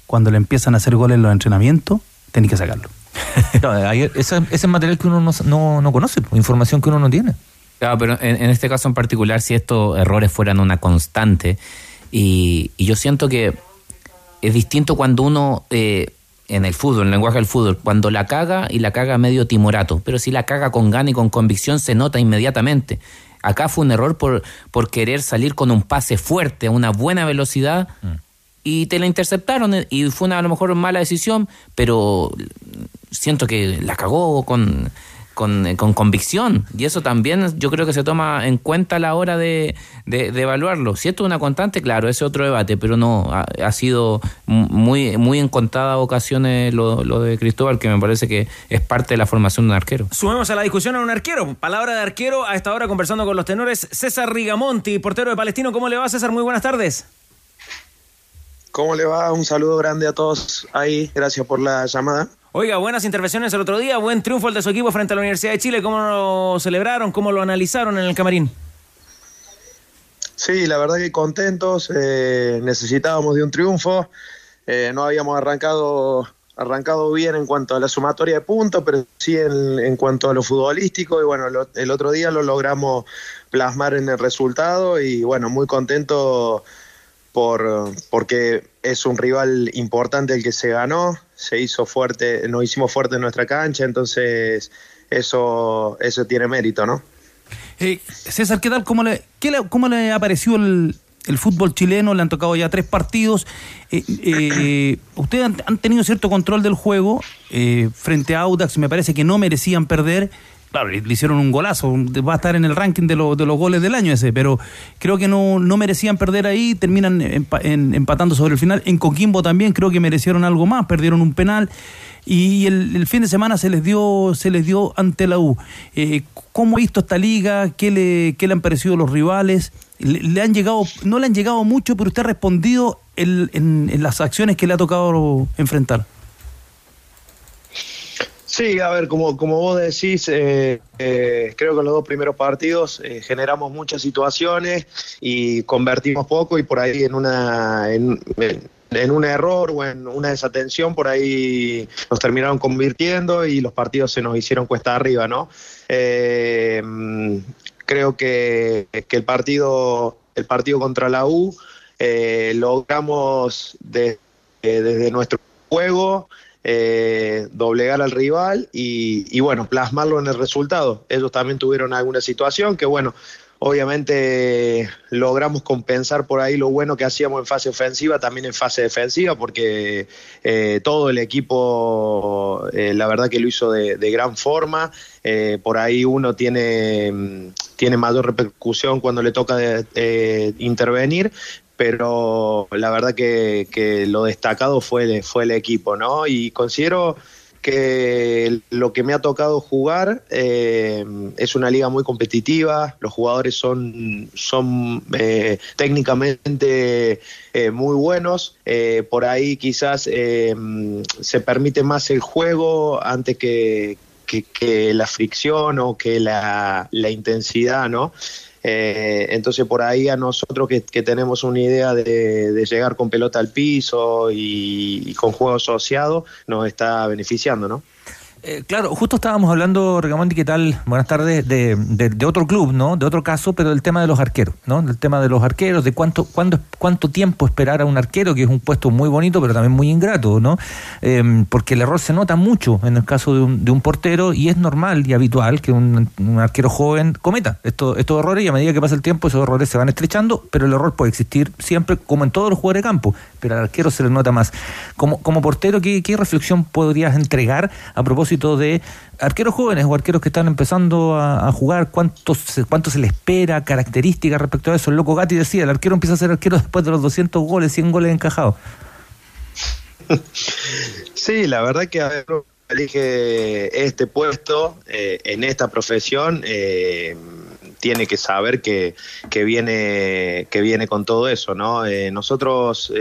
Cuando le empiezan a hacer goles en los entrenamientos, tenéis que sacarlo. Ese, ese es material que uno no, no, no conoce, información que uno no tiene. Claro, pero en, en este caso en particular, si estos errores fueran una constante, y, y yo siento que es distinto cuando uno, eh, en el fútbol, en el lenguaje del fútbol, cuando la caga y la caga medio timorato, pero si la caga con gana y con convicción se nota inmediatamente. Acá fue un error por, por querer salir con un pase fuerte, a una buena velocidad, y te la interceptaron eh, y fue una a lo mejor mala decisión, pero siento que la cagó con, con, eh, con convicción y eso también yo creo que se toma en cuenta a la hora de, de- evaluarlo. Si esto es una constante, claro, ese es otro debate, pero no, ha, sido mu- muy, muy en contadas ocasiones lo, lo de Cristóbal, que me parece que es parte de la formación de un arquero. Sumemos a la discusión a un arquero. Palabra de arquero a esta hora conversando con los tenores. César Rigamonti, portero de Palestino. ¿Cómo le va, César? Muy buenas tardes. ¿Cómo le va? Un saludo grande a todos ahí. Gracias por la llamada. Oiga, buenas intervenciones el otro día, buen triunfo el de su equipo frente a la Universidad de Chile. ¿Cómo lo celebraron? ¿Cómo lo analizaron en el camarín? Sí, la verdad que contentos. eh, necesitábamos de un triunfo. Eh, no habíamos arrancado arrancado bien en cuanto a la sumatoria de puntos, pero sí en, en cuanto a lo futbolístico. Y bueno, lo- el otro día lo logramos plasmar en el resultado y bueno, muy contento por porque es un rival importante el que se ganó, se hizo fuerte, nos hicimos fuerte en nuestra cancha, entonces eso eso tiene mérito, ¿no? Eh, César, ¿qué tal? ¿Cómo le, cómo le ha parecido el, el fútbol chileno? Le han tocado ya tres partidos. Eh, eh, ustedes han, han tenido cierto control del juego eh, frente a Audax. Me parece que no merecían perder. Claro, le hicieron un golazo. Va a estar en el ranking de, lo- de los goles del año ese. Pero creo que no, no merecían perder ahí. Terminan empatando sobre el final. En Coquimbo también creo que merecieron algo más. Perdieron un penal. Y el, fin de semana se les dio se les dio ante la U. Eh, ¿Cómo ha visto esta liga? ¿Qué le, qué le han parecido los rivales? Le, han llegado, no le han llegado mucho, pero usted ha respondido en las acciones que le ha tocado enfrentar. Sí, a ver, como, como vos decís, eh, eh, creo que en los dos primeros partidos eh, generamos muchas situaciones y convertimos poco y por ahí en una en, un error o en una desatención por ahí nos terminaron convirtiendo y los partidos se nos hicieron cuesta arriba, ¿no? Eh, creo que, que el partido el partido contra la U logramos de- desde nuestro juego eh, doblegar al rival y, y, bueno, plasmarlo en el resultado. Ellos también tuvieron alguna situación que bueno, obviamente logramos compensar por ahí lo bueno que hacíamos en fase ofensiva, también en fase defensiva, porque eh, todo el equipo, eh, la verdad que lo hizo de, gran forma. Eh, por ahí uno tiene, mm, tiene mayor repercusión cuando le toca eh, intervenir, pero la verdad que, que lo destacado fue, fue el equipo, ¿no? Y considero que lo que me ha tocado jugar eh, es una liga muy competitiva, los jugadores son, son eh, técnicamente eh, muy buenos, por ahí quizás se permite más el juego antes que, que- que la fricción o que la, la intensidad, ¿no? Eh, entonces por ahí a nosotros que, tenemos una idea de, de llegar con pelota al piso y, y con juego asociado nos está beneficiando, ¿no? Eh, claro, justo estábamos hablando, Regamonti, ¿qué tal? Buenas tardes, de, de- de otro club, ¿no? De otro caso, pero del tema de los arqueros, ¿no? Del tema de los arqueros, de cuánto, cuándo, cuánto tiempo esperar a un arquero, que es un puesto muy bonito, pero también muy ingrato, ¿no? Eh, porque el error se nota mucho en el caso de un, de un portero y es normal y habitual que un, un arquero joven cometa estos, estos errores y a medida que pasa el tiempo esos errores se van estrechando, pero el error puede existir siempre, como en todos los jugadores de campo, pero al arquero se le nota más. Como, como portero, ¿qué, qué reflexión podrías entregar a propósito de arqueros jóvenes o arqueros que están empezando a, jugar? ¿Cuánto se, ¿Cuánto se le espera? ¿Características respecto a eso? El loco Gatti decía, el arquero empieza a ser arquero después de los 200 goles, 100 goles encajados. Sí, la verdad que a ver, elige este puesto eh, en esta profesión eh, tiene que saber que, que viene que viene con todo eso, ¿no? Eh, nosotros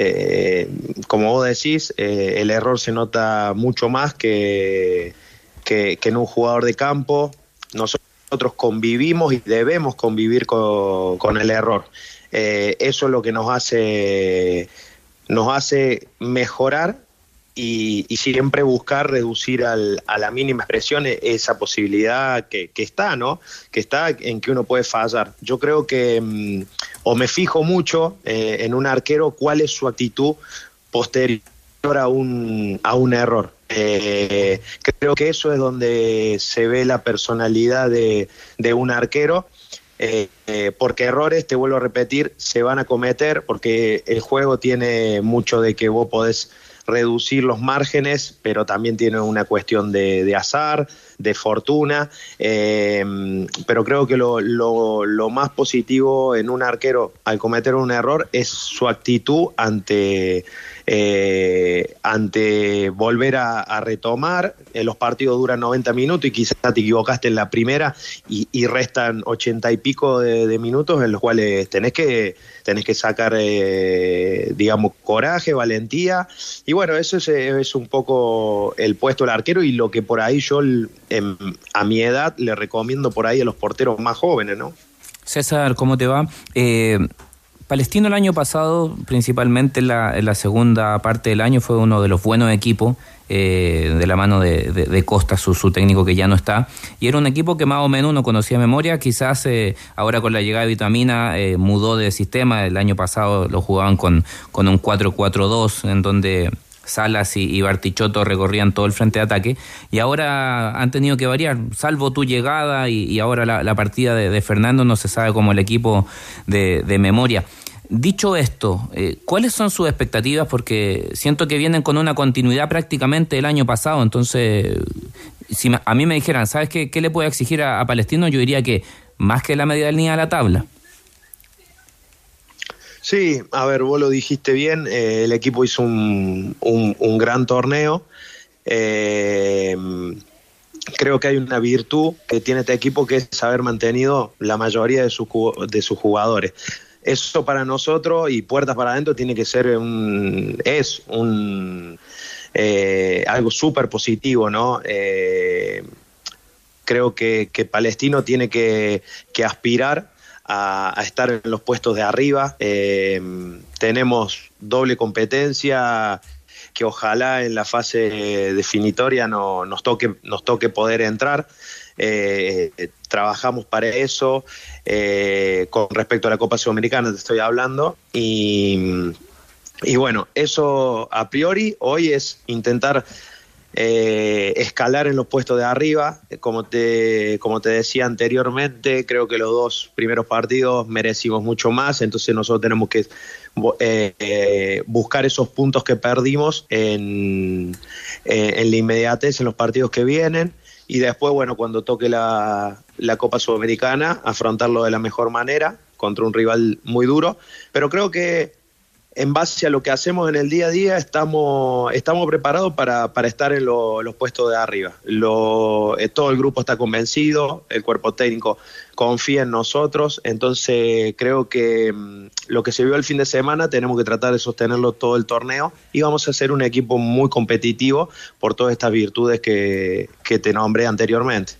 eh, como vos decís, eh, el error se nota mucho más que, que, en un jugador de campo. Nosotros convivimos y debemos convivir con, con el error. Eh, eso es lo que nos hace nos hace mejorar y, siempre buscar reducir al- a la mínima expresión e- esa posibilidad que, está, ¿no? Que está en que uno puede fallar. Yo creo que, mm, o me fijo mucho eh, en un arquero cuál es su actitud posterior a un, a un error. Eh, creo que eso es donde se ve la personalidad de, de un arquero. Eh, porque errores, te vuelvo a repetir, se van a cometer porque el juego tiene mucho de que vos podés reducir los márgenes, pero también tiene una cuestión de, azar, de fortuna, eh, pero creo que lo, lo, lo más positivo en un arquero al cometer un error es su actitud ante eh, ante volver a, retomar. Eh, los partidos duran 90 minutos y quizás te equivocaste en la primera y, restan 80 y pico de, minutos en los cuales tenés que, tenés que sacar, eh, digamos, coraje, valentía. Y bueno, eso es, eh, es un poco el puesto del arquero y lo que por ahí yo em, a mi edad le recomiendo por ahí a los porteros más jóvenes, ¿no? César, ¿cómo te va? Palestino el año pasado, principalmente en la, en la, segunda parte del año, fue uno de los buenos equipos eh, de la mano de Costa, su, su, técnico que ya no está. Y era un equipo que más o menos uno conocía de memoria. Quizás eh, ahora con la llegada de Vitamina eh, mudó de sistema. El año pasado lo jugaban con, con un 4-4-2 en donde Salas y, y, Bartichotto recorrían todo el frente de ataque y ahora han tenido que variar, salvo tu llegada y, ahora la, partida de, Fernando no se sabe como el equipo de, memoria. Dicho esto, eh, ¿cuáles son sus expectativas? Porque siento que vienen con una continuidad prácticamente del año pasado, entonces si a mí me dijeran, ¿sabes qué, le puede exigir a, Palestino? Yo diría que más que la medida línea de la tabla. Sí, a ver, vos lo dijiste bien, eh, el equipo hizo un, un, gran torneo. Eh, creo que hay una virtud que tiene este equipo que es haber mantenido la mayoría de, su, de sus jugadores. Eso para nosotros y puertas para adentro tiene que ser un, es un eh, algo súper positivo, ¿no? Eh, creo que, que, Palestino tiene que, que aspirar a, estar en los puestos de arriba. Eh, tenemos doble competencia que ojalá en la fase definitoria no, nos, toque, nos toque poder entrar. Eh, trabajamos para eso. Eh, con respecto a la Copa Sudamericana te estoy hablando. Y, y bueno, eso a priori hoy es intentar eh, escalar en los puestos de arriba. Como te, como te decía anteriormente, creo que los dos primeros partidos merecimos mucho más, entonces nosotros tenemos que eh, eh, buscar esos puntos que perdimos en, eh, en la inmediatez en los partidos que vienen. Y después, bueno, cuando toque la, la Copa Sudamericana, afrontarlo de la mejor manera contra un rival muy duro. Pero creo que en base a lo que hacemos en el día a día, estamos, estamos preparados para, para estar en lo, los puestos de arriba. Lo, eh, todo el grupo está convencido, el cuerpo técnico confía en nosotros, entonces creo que mmm, lo que se vio el fin de semana tenemos que tratar de sostenerlo todo el torneo y vamos a ser un equipo muy competitivo por todas estas virtudes que, que te nombré anteriormente.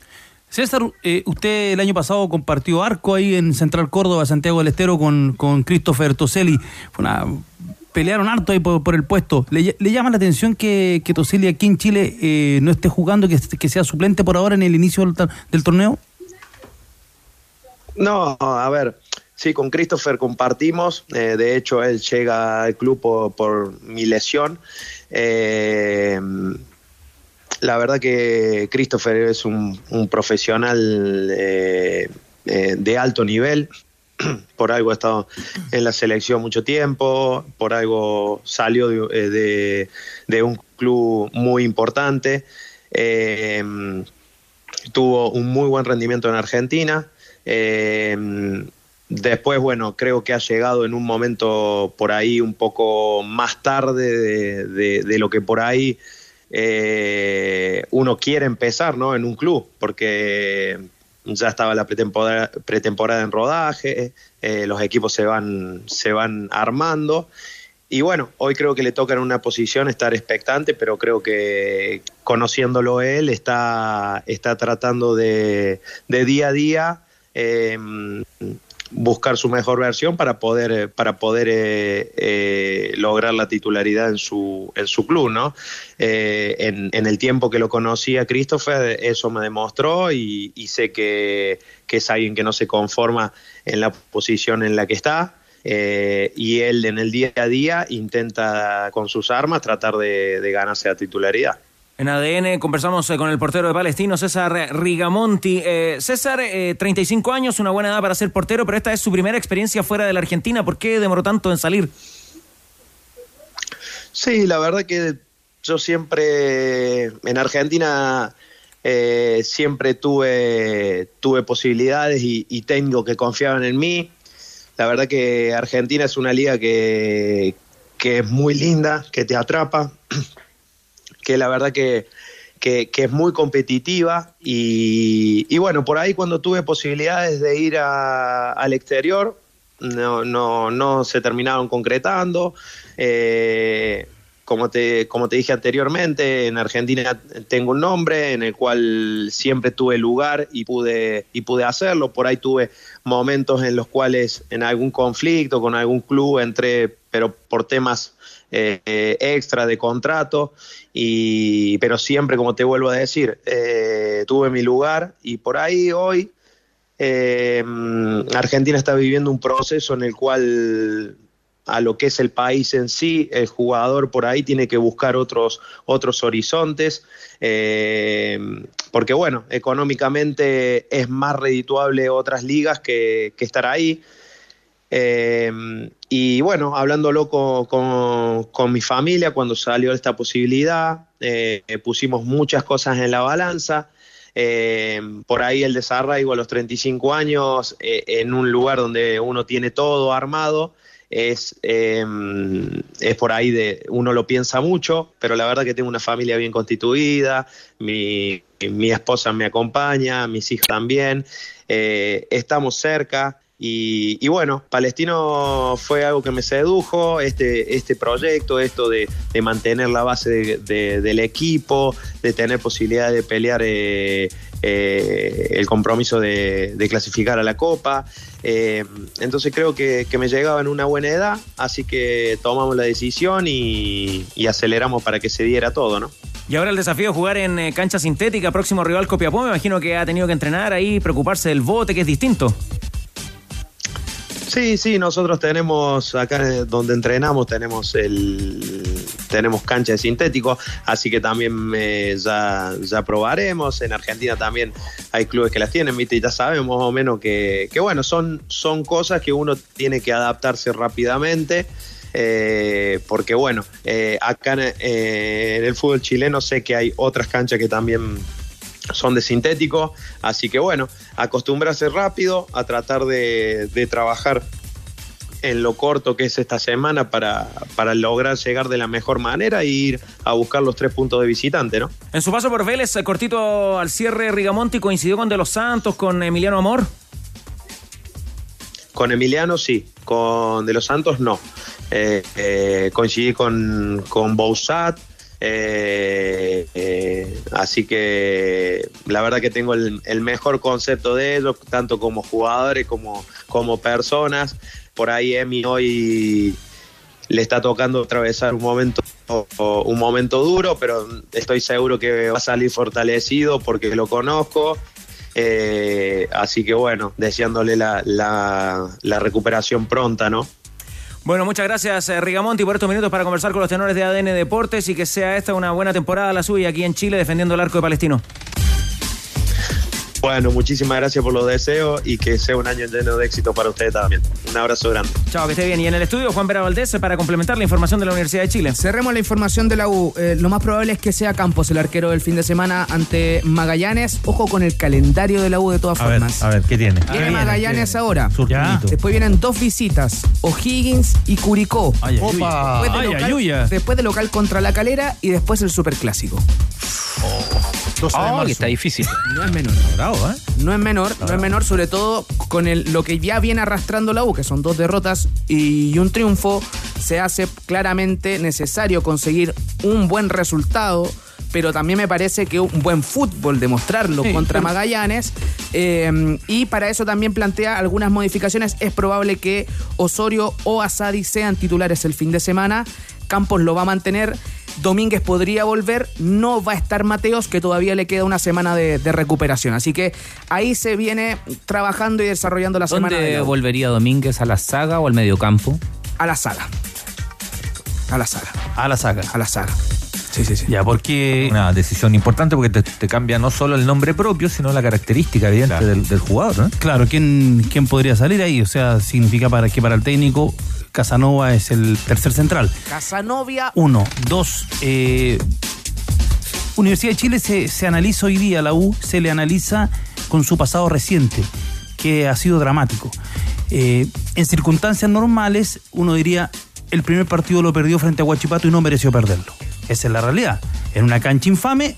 César, eh, usted el año pasado compartió arco ahí en Central Córdoba, Santiago del Estero, con, con Christopher Toselli. Fue pelearon harto ahí por, el puesto. ¿Le, ¿Le, llama la atención que, que Toselli aquí en Chile eh, no esté jugando, que, sea suplente por ahora en el inicio del, del torneo? No, a ver, sí, con Christopher compartimos. Eh, de hecho, él llega al club por, por mi lesión. Eh, la verdad que Christopher es un, profesional eh, eh, de alto nivel. Por algo ha estado en la selección mucho tiempo, por algo salió de, eh, un club muy importante. Tuvo un muy buen rendimiento en Argentina. Después, bueno, creo que ha llegado en un momento por ahí un poco más tarde de, de lo que por ahí eh, uno quiere empezar ¿no? en un club, porque ya estaba la pretemporada, pretemporada en rodaje, eh, los equipos se van, se van armando. Y bueno, hoy creo que le toca en una posición estar expectante, pero creo que conociéndolo él está, está tratando de, de día a día eh, buscar su mejor versión para poder para poder eh, eh, lograr la titularidad en su en su club no eh, en, el tiempo que lo conocí a Christopher eso me demostró y, sé que, que, es alguien que no se conforma en la posición en la que está y él en el día a día intenta con sus armas tratar de ganarse la titularidad en ADN conversamos con el portero de Palestino, César Rigamonti. Eh, César, eh, 35 años, una buena edad para ser portero, pero esta es su primera experiencia fuera de la Argentina. ¿Por qué demoró tanto en salir? Sí, la verdad que yo siempre en Argentina eh, siempre tuve, tuve posibilidades y, y técnicos que confiaban en mí. La verdad que Argentina es una liga que, que es muy linda, que te atrapa, que la verdad que, que, es muy competitiva y, y bueno, por ahí cuando tuve posibilidades de ir a- al exterior, no, no, no se terminaron concretando. Eh, como te, como te dije anteriormente, en Argentina tengo un nombre en el cual siempre tuve lugar y pude, y pude hacerlo. Por ahí tuve momentos en los cuales en algún conflicto con algún club entré, pero por temas eh, extra de contrato, y, pero siempre, como te vuelvo a decir, eh, tuve mi lugar y por ahí hoy eh, Argentina está viviendo un proceso en el cual a lo que es el país en sí, el jugador por ahí tiene que buscar otros, otros horizontes, porque bueno, económicamente es más redituable otras ligas que, que estar ahí. Eh, y bueno, hablándolo con, con- con mi familia cuando salió esta posibilidad, eh, pusimos muchas cosas en la balanza. Eh, por ahí el desarraigo a los 35 años en un lugar donde uno tiene todo armado es, eh, es por ahí de uno lo piensa mucho, pero la verdad que tengo una familia bien constituida, mi, mi esposa me acompaña, mis hijos también, estamos cerca. Y, bueno, Palestino fue algo que me sedujo, este, este proyecto, esto de, de mantener la base de- de- del equipo, de tener posibilidad de pelear eh, eh, el compromiso de, clasificar a la Copa. Eh, entonces creo que, me llegaba en una buena edad, así que tomamos la decisión y, aceleramos para que se diera todo, ¿no? Y ahora el desafío de jugar en cancha sintética, próximo rival Copiapó, me imagino que ha tenido que entrenar ahí, preocuparse del bote, que es distinto. Sí, sí, nosotros tenemos acá eh, donde entrenamos tenemos el tenemos cancha de sintético, así que también eh, ya, ya probaremos. En Argentina también hay clubes que las tienen, ¿viste? y ya sabemos más o menos que, que bueno, son, son cosas que uno tiene que adaptarse rápidamente. eh, porque bueno, eh, acá en, eh, en el fútbol chileno sé que hay otras canchas que también son de sintético, así que bueno, acostumbrarse rápido a tratar de, de trabajar en lo corto que es esta semana para, para lograr llegar de la mejor manera e ir a buscar los tres puntos de visitante, ¿no? En su paso por Vélez, eh, cortito al cierre, Rigamonti coincidió con De Los Santos, con Emiliano Amor. Con Emiliano sí, con De los Santos no. Eh, eh, coincidí con, con Bousat, eh, eh, así que la verdad que tengo el, mejor concepto de ellos, tanto como jugadores como, como personas. Por ahí Emi hoy le está tocando atravesar un momento un momento duro, pero estoy seguro que va a salir fortalecido porque lo conozco. Eh, así que bueno, deseándole la, la- la recuperación pronta, ¿no? Bueno, muchas gracias, eh, Rigamonti, por estos minutos para conversar con los tenores de ADN Deportes y que sea esta una buena temporada la suya aquí en Chile defendiendo el arco de Palestino. Bueno, muchísimas gracias por los deseos y que sea un año lleno de éxito para ustedes también. Un abrazo grande. Chao, que esté bien. Y en el estudio, Juan Vera Valdés para complementar la información de la Universidad de Chile. Cerremos la información de la U. Eh, lo más probable es que sea Campos el arquero del fin de semana ante Magallanes. Ojo con el calendario de la U de todas A ver, formas. a ver, ¿qué tiene? Viene Magallanes ahora. Surtidito. Después vienen dos visitas, O'Higgins y Curicó. Ay, ay, Después Opa. de, ay, local, ay, después de local contra la calera y después el superclásico. Oh, que está difícil. No es menor. Bravo, ¿eh? No es menor, no es menor, sobre todo con el, lo que ya viene arrastrando la U, que son dos derrotas y un triunfo, se hace claramente necesario conseguir un buen resultado, pero también me parece que un buen fútbol, demostrarlo Sí. contra Magallanes, eh, y para eso también plantea algunas modificaciones. Es probable que Osorio o Asadi sean titulares el fin de semana, Campos lo va a mantener. Domínguez podría volver, no va a estar Mateos, que todavía le queda una semana de, de recuperación. Así que ahí se viene trabajando y desarrollando la semana de ¿Dónde la U. volvería Domínguez? ¿A la saga o al mediocampo? A la saga. A la saga. A la saga. A la saga. Sí, sí, sí. Ya, porque. Una decisión importante porque te, te cambia no solo el nombre propio, sino la característica evidente Claro. del, del jugador. ¿no? Claro, ¿quién, ¿quién podría salir ahí? O sea, significa para que para el técnico Casanova es el tercer central. Casanovia. Uno, dos, eh, Universidad de Chile se, se analiza hoy día, la U se le analiza con su pasado reciente, que ha sido dramático. Eh, en circunstancias normales, uno diría, el primer partido lo perdió frente a Huachipato y no mereció perderlo. Esa es la realidad. En una cancha infame,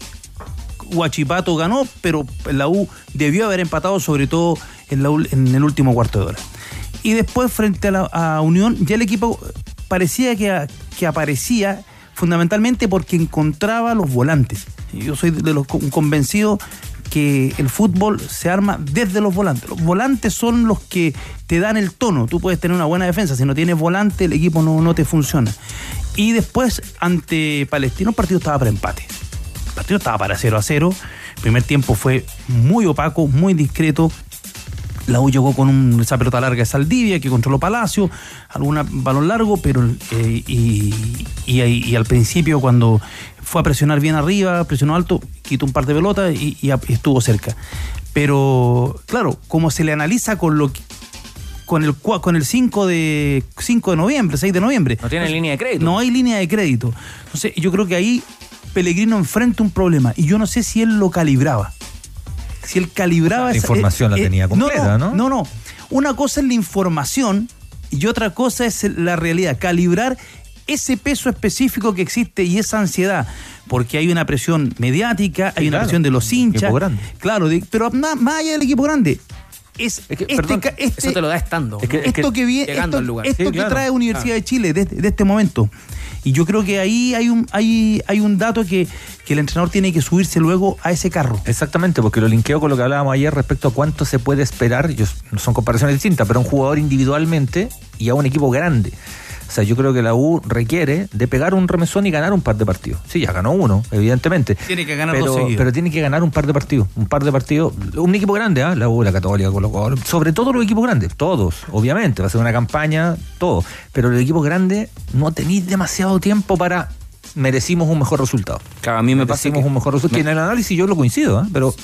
Huachipato ganó, pero la U debió haber empatado, sobre todo en, la en el último cuarto de hora. Y después, frente a, la, Unión, ya el equipo parecía que, que aparecía fundamentalmente porque encontraba los volantes. Yo soy de los con- convencido que el fútbol se arma desde los volantes. Los volantes son los que te dan el tono. Tú puedes tener una buena defensa, si no tienes volante el equipo no, no te funciona. Y después, ante Palestino, el partido estaba para empate. El partido estaba para 0 a 0. El primer tiempo fue muy opaco, muy discreto. La U llegó con un- esa pelota larga de Saldivia que controló Palacio, algún balón largo, pero eh, y, y ahí- y al principio cuando fue a presionar bien arriba, presionó alto, quitó un par de pelotas y, estuvo cerca. Pero claro, como se le analiza con lo que- con el con el 5 de 5 de noviembre, 6 de noviembre. No tiene línea de crédito. No hay línea de crédito. Entonces, yo creo que ahí Pellegrino enfrenta un problema y yo no sé si él lo calibraba. Si él calibraba La esa- información la eh, tenía completa, ¿no? No, no. Una cosa es la información y otra cosa es la realidad. Calibrar ese peso específico que existe y esa ansiedad. Porque hay una presión mediática, hay una claro. presión de los hinchas. Equipo grande. Claro, de- pero na- más allá del equipo grande. Es, este, perdón, ca- este- Eso te lo da estando. Es que- ¿no? es que- esto que viene, esto, al lugar. esto Sí, que claro. trae Universidad de Chile de, de este momento. Y yo creo que ahí hay un, hay, hay un dato que, que el entrenador tiene que subirse luego a ese carro. Exactamente, porque lo linkeo con lo que hablábamos ayer respecto a cuánto se puede esperar, yo- son comparaciones distintas, pero un jugador individualmente y a un equipo grande. O sea, yo creo que la U requiere de pegar un remesón y ganar un par de partidos. Sí, ya ganó uno, evidentemente. Tiene que ganar pero, dos seguidos. pero tiene que ganar un par de partidos. Un par de partidos. Un equipo grande, ¿ah? La U, la Católica, Colo Colo. Sobre todo los equipos grandes. Todos, obviamente. Va a ser una campaña, todo. Pero los equipos grandes no tenéis demasiado tiempo para. Merecimos un mejor resultado. Claro, a mí me pasa Merecimos que- un mejor resultado. Que en el análisis yo lo coincido, ¿ah? pero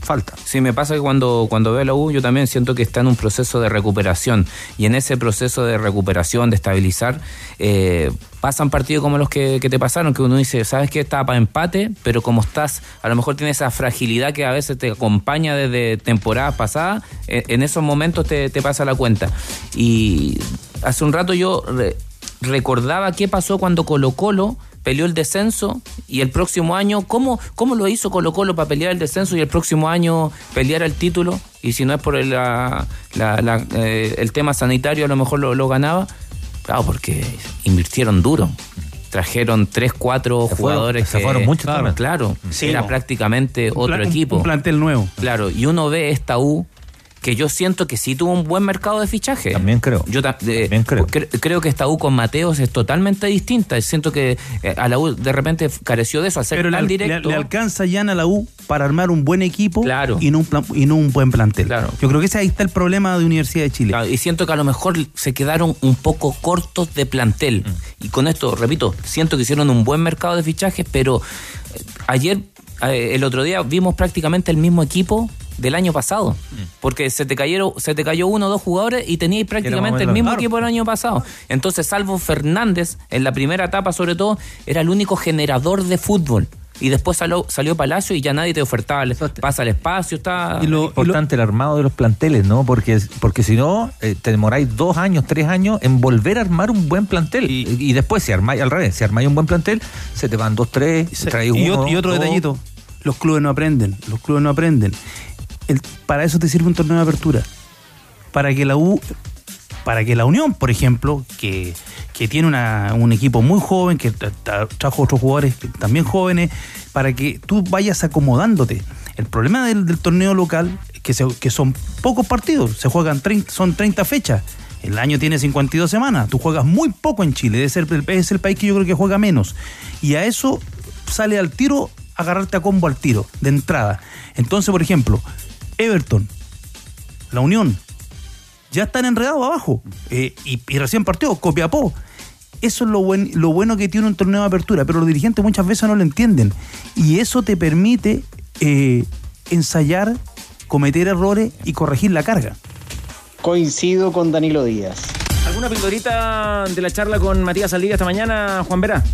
falta. Sí, me pasa que cuando, cuando veo la U, yo también siento que está en un proceso de recuperación. Y en ese proceso de recuperación, de estabilizar, eh, pasan partidos como los que, te pasaron, que uno dice, ¿sabes qué? Estaba para empate, pero como estás, a lo mejor tienes esa fragilidad que a veces te acompaña desde temporadas pasadas, eh, en esos momentos te, te pasa la cuenta. Y hace un rato yo re- recordaba qué pasó cuando Colo Colo peleó el descenso y el próximo año, ¿cómo, cómo lo hizo Colo Colo para pelear el descenso y el próximo año pelear el título? Y si no es por el, la- la- la- eh, el tema sanitario, a lo mejor lo, lo ganaba. Claro, porque invirtieron duro. Trajeron tres, cuatro Se fueron- jugadores se que- fueron muchos claro, también. claro, Sí, era no. prácticamente Un otro plan- equipo. Un plantel nuevo. Claro, y uno ve esta U que yo siento que sí tuvo un buen mercado de fichaje. También creo. Yo ta- También creo. cre- creo que esta U con Mateos es totalmente distinta. Siento que eh, a la U de repente careció de eso, ser Pero tan le- directo. le alcanza ya a la U para armar un buen equipo Claro. y, no un plan- y no un buen plantel. Claro. Yo creo que ese ahí está el problema de Universidad de Chile. Claro, y siento que a lo mejor se quedaron un poco cortos de plantel. Mm. Y con esto, repito, siento que hicieron un buen mercado de fichajes, pero eh, ayer, eh, el otro día, vimos prácticamente el mismo equipo del año pasado. Mm. Porque se te cayeron, se te cayó uno o dos jugadores y teníais prácticamente el mismo equipo del año pasado. Entonces, salvo Fernández, en la primera etapa sobre todo, era el único generador de fútbol. Y después salió, salió Palacio y ya nadie te ofertaba, pasa el espacio, está... Y lo importante el armado de los planteles, ¿no? Porque, porque si no, eh, te demoráis dos años, tres años en volver a armar un buen plantel. Y, y después, si armáis al revés, si armáis un buen plantel, se te van dos, tres, traéis y, uno. y otro dos. detallito, los clubes no aprenden, los clubes no aprenden. Para eso te sirve un torneo de apertura. Para que la U, para que la Unión, por ejemplo, que, que tiene un equipo muy joven, que tra- tra- trajo otros jugadores también jóvenes, para que tú vayas acomodándote. El problema del, torneo local es que son pocos partidos, se juegan 30, son 30 fechas. El año tiene 52 semanas, tú juegas muy poco en Chile, es el, es el país que yo creo que juega menos. Y a eso sale al tiro, agarrarte a combo al tiro, de entrada. Entonces, por ejemplo, Everton, la Unión, ya están enredados abajo. eh, y, y recién partió, Copiapó. Eso es lo, buen- lo bueno que tiene un torneo de apertura, pero los dirigentes muchas veces no lo entienden. Y eso te permite eh, ensayar, cometer errores y corregir la carga. Coincido con Danilo Díaz. ¿Alguna pildorita de la charla con Matías Saldivia esta mañana, Juan Vera?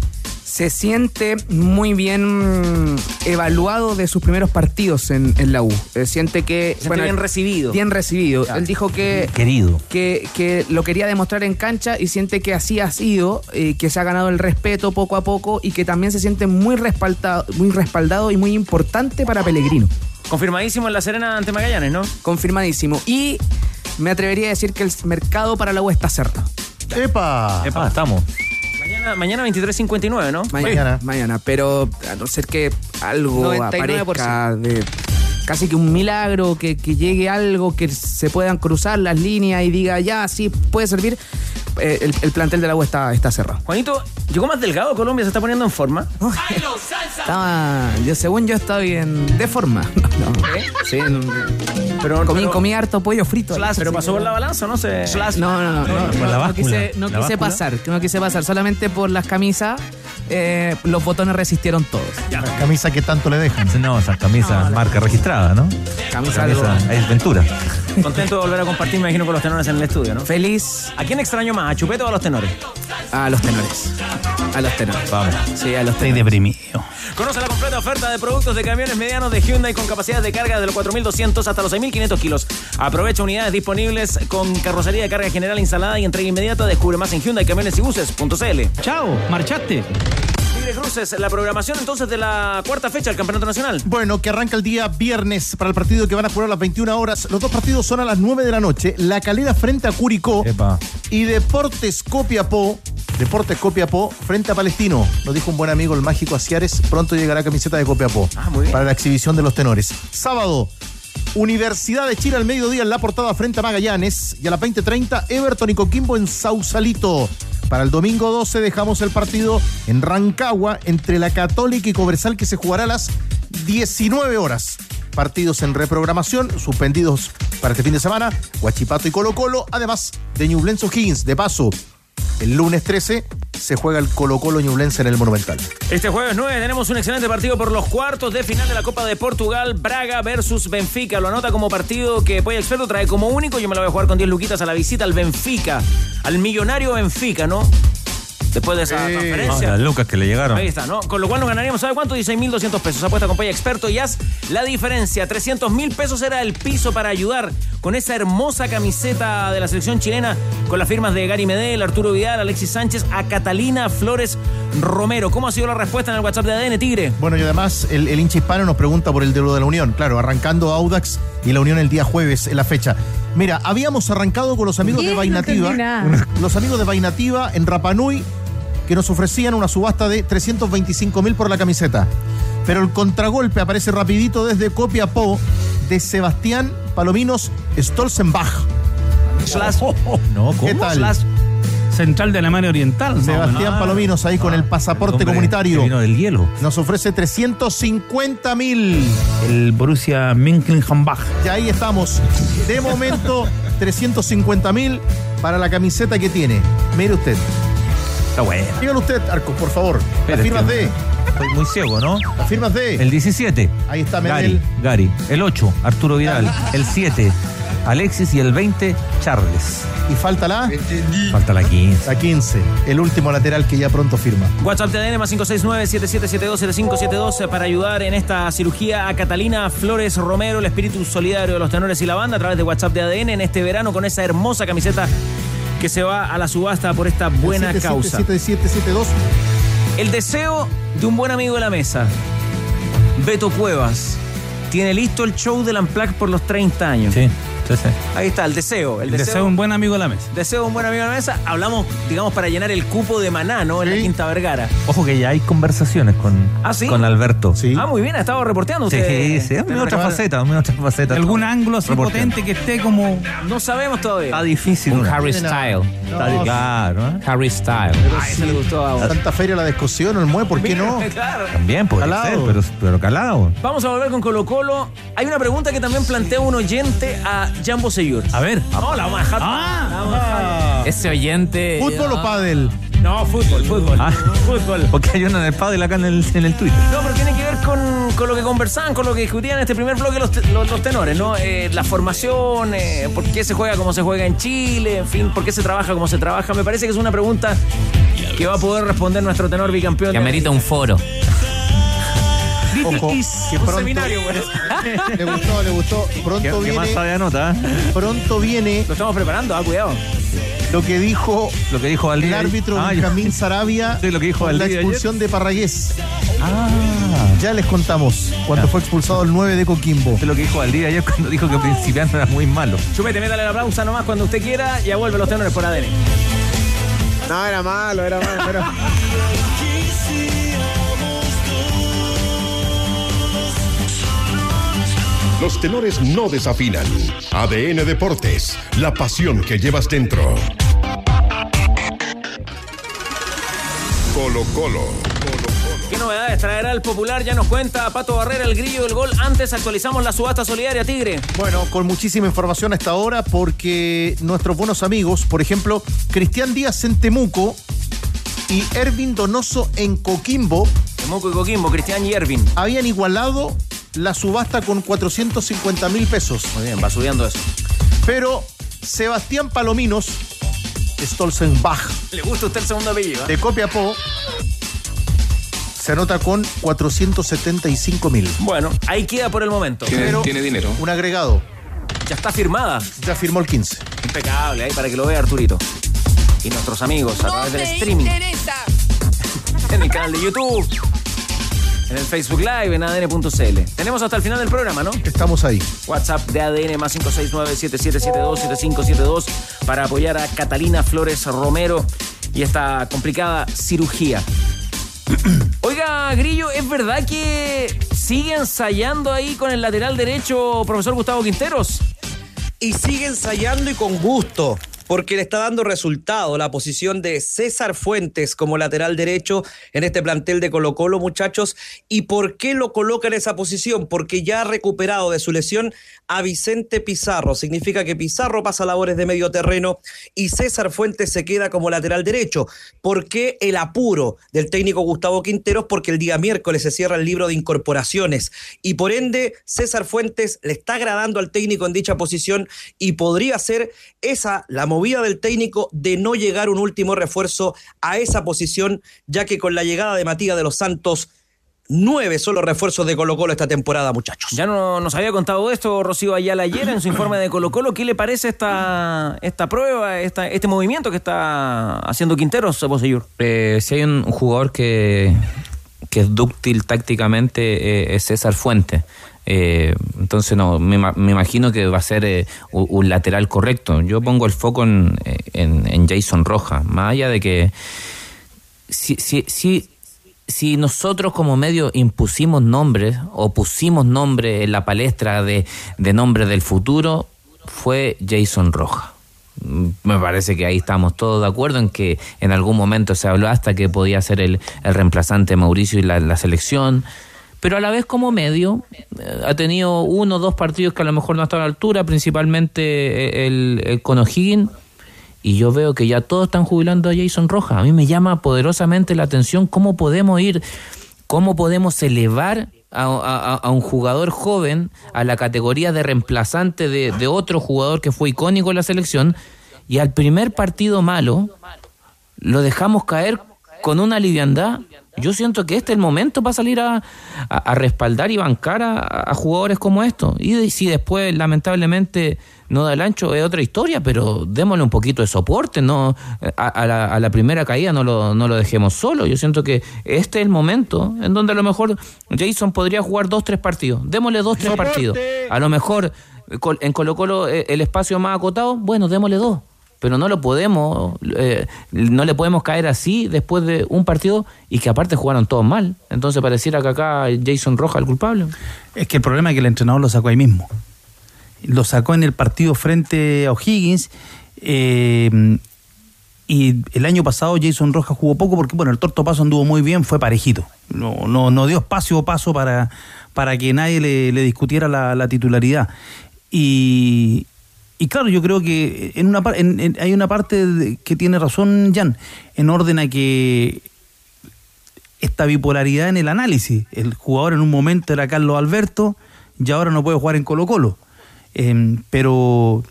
Se siente muy bien evaluado de sus primeros partidos en, en la U. Eh, siente que. Se siente bien recibido. Bien recibido. Él dijo que. Querido. Que, que lo quería demostrar en cancha y siente que así ha sido, eh, que se ha ganado el respeto poco a poco y que también se siente muy respaldado, muy respaldado y muy importante para Pellegrino. Confirmadísimo en La Serena ante Magallanes, ¿no? Confirmadísimo. Y me atrevería a decir que el mercado para la U está cerrado. ¡Epa! Ah, estamos. Mañana, mañana 23.59, ¿no? Mañana, mañana, pero a no ser que algo 99%. aparezca de casi que un milagro, que, que llegue algo, que se puedan cruzar las líneas y diga, ya, sí, puede servir, eh, el, el plantel de la U está, está cerrado. Juanito, ¿llegó más delgado Colombia? ¿Se está poniendo en forma? Estaba, yo según yo estoy en de forma. No, sí, en- Pero, comí, pero- comí harto pollo frito. ¿Pero pasó por la balanza o no se...? No, no, no. no, por la no quise, no ¿La quise pasar, no quise pasar. Solamente por las camisas, eh, los botones resistieron todos. Las camisas que tanto le dejan. No, esas camisas marca registrada, ¿no? Camisa Camisa es Ventura. Contento de volver a compartir, me imagino, con los tenores en el estudio, ¿no? Feliz. ¿A quién extraño más? ¿A Chupete o a los tenores? A los tenores. A los tenores. Vamos. Sí, a los Estoy tenores. deprimido. Conoce la completa oferta de productos de camiones medianos de Hyundai con capacidad de carga de los 4.200 hasta los 6.500 kilos. Aprovecha unidades disponibles con carrocería de carga general instalada y entrega inmediata. Descubre más en Hyundai Camiones y Buses.cl. Chao, marchaste. Tigre Cruces, la programación entonces de la cuarta fecha del Campeonato Nacional. Bueno, que arranca el día viernes para el partido que van a jugar a las 21 horas. Los dos partidos son a las 9 de la noche. La Calera frente a Curicó Epa. y Deportes Copiapó. Deportes Copiapó frente a Palestino. Nos dijo un buen amigo el mágico Asiares. Pronto llegará camiseta de Copiapó Ah, muy bien. para la exhibición de los tenores. Sábado, Universidad de Chile al mediodía en la portada frente a Magallanes. Y a las 20.30, Everton y Coquimbo en Sausalito. Para el domingo 12 dejamos el partido en Rancagua entre la Católica y Cobresal que se jugará a las 19 horas. Partidos en reprogramación, suspendidos para este fin de semana, Huachipato y Colo Colo, además de Ñublense Higgins. De paso, el lunes 13 se juega el Colo Colo Ñublense en el Monumental. Este jueves 9 tenemos un excelente partido por los cuartos de final de la Copa de Portugal, Braga versus Benfica. Lo anota como partido que Polla Experto trae como único. Yo me lo voy a jugar con 10 luquitas a la visita al Benfica, al millonario Benfica, ¿no? Después de esa transferencia. las lucas que le llegaron. Ahí está, ¿no? Con lo cual nos ganaríamos, ¿sabe cuánto? 16.200 pesos. Apuesta con Polla Experto y haz la diferencia. 300 mil pesos era el piso para ayudar con esa hermosa camiseta de la selección chilena con las firmas de Gary Medel, Arturo Vidal, Alexis Sánchez, a Catalina Flores Romero. ¿Cómo ha sido la respuesta en el WhatsApp de ADN Tigre? Bueno, y además el, el hincha hispano nos pregunta por el duelo de la Unión. Claro, arrancando Audax y la Unión el día jueves en la fecha. Mira, habíamos arrancado con los amigos de No Vainativa. nada. los amigos de Vainativa en Rapanui que nos ofrecían una subasta de 325 mil por la camiseta. Pero el contragolpe aparece rapidito desde Copiapó de Sebastián Palominos Stolzenbach. Slash. No, ¿cómo? ¿Qué tal? Slash Central de Alemania Oriental. Sebastián Palominos ahí con el pasaporte Hombre, comunitario. Vino del hielo. Nos ofrece 350 mil. El Borussia Mönchengladbach. Y ahí estamos. De momento, 350 mil para la camiseta que tiene. Mire usted. Está bueno. Dígale usted, Arcos, por favor. Las firmas es que de. Estoy muy ciego, ¿no? Las firmas de. El 17. Ahí está Gary, Medel. Gary. El 8, Arturo Vidal. El 7, Alexis. Y el 20, Charles. Y falta la. Falta la 15. La 15. El último lateral que ya pronto firma. WhatsApp de ADN más 569-7772-0572 para ayudar en esta cirugía a Catalina Flores Romero, el espíritu solidario de los tenores y la banda, a través de WhatsApp de ADN en este verano con esa hermosa camiseta que se va a la subasta por esta buena causa. 7772. El deseo de un buen amigo de la mesa, Beto Cuevas, tiene listo el show del Amplac por los 30 años. Sí, sí, sí. Ahí está, el deseo. El, El deseo de un buen amigo de la mesa. deseo de un buen amigo de la mesa. Hablamos, digamos, para llenar el cupo de Maná, ¿no? En la Quinta Vergara. Ojo que ya hay conversaciones con, ¿Ah, sí? con Alberto. Sí. Ah, muy bien, ha estado reporteando Sí, usted. sí, es mi otra faceta, otra faceta. Algún ángulo así potente que esté como. No sabemos todavía. Está difícil. Un una. Harry Style. Está di- claro, ¿eh? Harry Style. Ay, se le gustó a Tanta feria la descosión, el mue, ¿por qué no? claro. También puede Calado. ser, pero, pero calado. Vamos a volver con Colo Colo. Hay una pregunta que también plantea un oyente a Jambo Seyur. A ver. No, la vamos a dejar. Ah. la vamos a dejar. Ese oyente. ¿Fútbol o pádel? No, fútbol, fútbol. Ah. Fútbol. Porque hay uno en el padre acá en el, en el Twitter. No, pero tiene que ver con, con lo que conversaban, con lo que discutían en este primer bloque los, te- los- los tenores, ¿no? Eh, la formación, eh, por qué se juega como se juega en Chile, en fin, por qué se trabaja como se trabaja. Me parece que es una pregunta que va a poder responder nuestro tenor bicampeón. Que de amerita un foro. Ojo, que Un pronto, seminario, güey. le gustó, le gustó. Pronto ¿Qué, qué más viene, sabe anota? pronto viene Lo estamos preparando, ah, cuidado. lo que dijo Lo que dijo el Valdivia. árbitro Ah, Benjamín Sarabia Sí, lo que dijo con la expulsión de Parragués. Ah. Ya les contamos cuando fue expulsado el 9 de Coquimbo. Es lo que dijo Valdivia ayer cuando dijo que Principiano era muy malo. Chupete, métale la pausa nomás cuando usted quiera. Ya vuelve los tenores por ADN. No, era malo, era malo, pero... Los tenores no desafinan. ADN Deportes, la pasión que llevas dentro. Colo Colo. ¿Qué novedades traerá el popular? Ya nos cuenta Pato Barrera, el grillo del gol. Antes actualizamos la subasta solidaria Tigre. Bueno, con muchísima información hasta ahora porque nuestros buenos amigos, por ejemplo, Cristian Díaz en Temuco y Ervin Donoso en Coquimbo, Temuco y Coquimbo, Cristian y Ervin. habían igualado la subasta con 450 mil pesos. Muy bien, va subiendo eso. Pero Sebastián Palominos, Stolzenbach, ¿Le gusta a usted el segundo apellido? eh? de Copiapó, se anota con 475 mil. Bueno, ahí queda por el momento. Pero dinero. un agregado, Ya está firmada. ya firmó el 15. Impecable, ahí para que lo vea Arturito. Y nuestros amigos a través del streaming. En el canal de YouTube. En el Facebook Live, en adn.cl. Tenemos hasta el final del programa, ¿no? Estamos ahí. WhatsApp de ADN más 569-7772-7572 para apoyar a Catalina Flores Romero y esta complicada cirugía. Oiga, Grillo, ¿es verdad que sigue ensayando ahí con el lateral derecho profesor Gustavo Quinteros? y sigue ensayando y con gusto. Porque le está dando resultado la posición de César Fuentes como lateral derecho en este plantel de Colo Colo, muchachos. ¿Y por qué lo coloca en esa posición? Porque ya ha recuperado de su lesión a Vicente Pizarro. Significa que Pizarro pasa labores de medio terreno y César Fuentes se queda como lateral derecho. ¿Por qué el apuro del técnico Gustavo Quinteros? Porque el día miércoles se cierra el libro de incorporaciones y por ende César Fuentes le está agradando al técnico en dicha posición y podría ser esa la movida del técnico de no llegar un último refuerzo a esa posición, ya que con la llegada de Matías de los Santos, nueve son los refuerzos de Colo Colo esta temporada, muchachos. Ya no, nos había contado esto Rocío Ayala ayer en su informe de Colo Colo. ¿Qué le parece esta, esta prueba, esta, este movimiento que está haciendo Quinteros, Bosellur? Eh, si hay un jugador que, que es dúctil tácticamente, eh, es César Fuente. Eh, entonces, no, me, me imagino que va a ser eh, un, un lateral correcto. Yo pongo el foco en, en- Jason Roja, más allá de que si, si, si, si nosotros como medio impusimos nombres o pusimos nombres en la palestra de, de nombres del futuro, fue Jason Roja. Mm, Me parece que ahí estamos todos de acuerdo en que en algún momento se habló hasta que podía ser el, el reemplazante Mauricio y la selección. Pero a la vez como medio eh, ha tenido uno o dos partidos que a lo mejor no están a la altura, principalmente eh, el, el con O'Higgins. Y yo veo que ya todos están jubilando a Jason Rojas. A mí me llama poderosamente la atención cómo podemos ir, cómo podemos elevar a, a- un jugador joven a la categoría de reemplazante de, de otro jugador que fue icónico en la selección y al primer partido malo lo dejamos caer con una liviandad. Yo siento que este es el momento para salir a, a- a respaldar y bancar a, a jugadores como estos. Y si después, lamentablemente, no da el ancho, es otra historia, pero démosle un poquito de soporte, no a, a la, a la primera caída no lo, no lo dejemos solo. Yo siento que este es el momento en donde a lo mejor Jason podría jugar dos, tres partidos. Démosle dos, tres partidos. A lo mejor eh, en Colo Colo eh, el espacio más acotado, bueno, démosle dos pero no lo podemos, eh, no le podemos caer así después de un partido y que aparte jugaron todos mal. Entonces pareciera que acá Jason Roja el culpable. Es que el problema es que el entrenador lo sacó ahí mismo. Lo sacó en el partido frente a O'Higgins. eh, y el año pasado Jason Rojas jugó poco porque, bueno, el Torto Paso anduvo muy bien, fue parejito. No, no, no dio espacio o paso para, para que nadie le, discutiera la titularidad. Y, y claro, yo creo que en una en- en- hay una parte que tiene razón Jan, en orden a que esta bipolaridad en el análisis. El jugador en un momento era Carlos Alberto y ahora no puede jugar en Colo Colo. Em, pero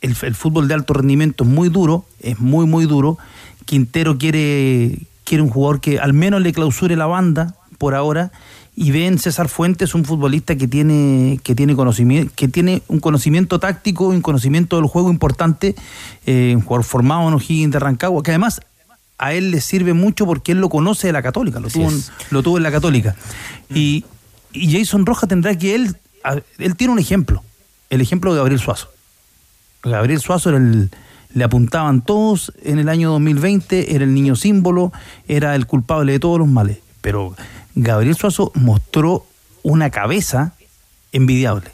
el, el fútbol de alto rendimiento es muy duro, es muy, muy duro. Quintero quiere, quiere un jugador que al menos le clausure la banda por ahora y ven César Fuentes un futbolista que tiene que tiene conocimiento que tiene un conocimiento táctico un conocimiento del juego importante eh, un jugador formado en O'Higgins de Rancagua que además a él le sirve mucho porque él lo conoce de la Católica lo, tuvo en, lo tuvo en la Católica. Y, y Jason Rojas tendrá que él él tiene un ejemplo el ejemplo de Gabriel Suazo. Gabriel Suazo era el- le apuntaban todos en el año 2020, era el niño símbolo, era el culpable de todos los males. Pero Gabriel Suazo mostró una cabeza envidiable.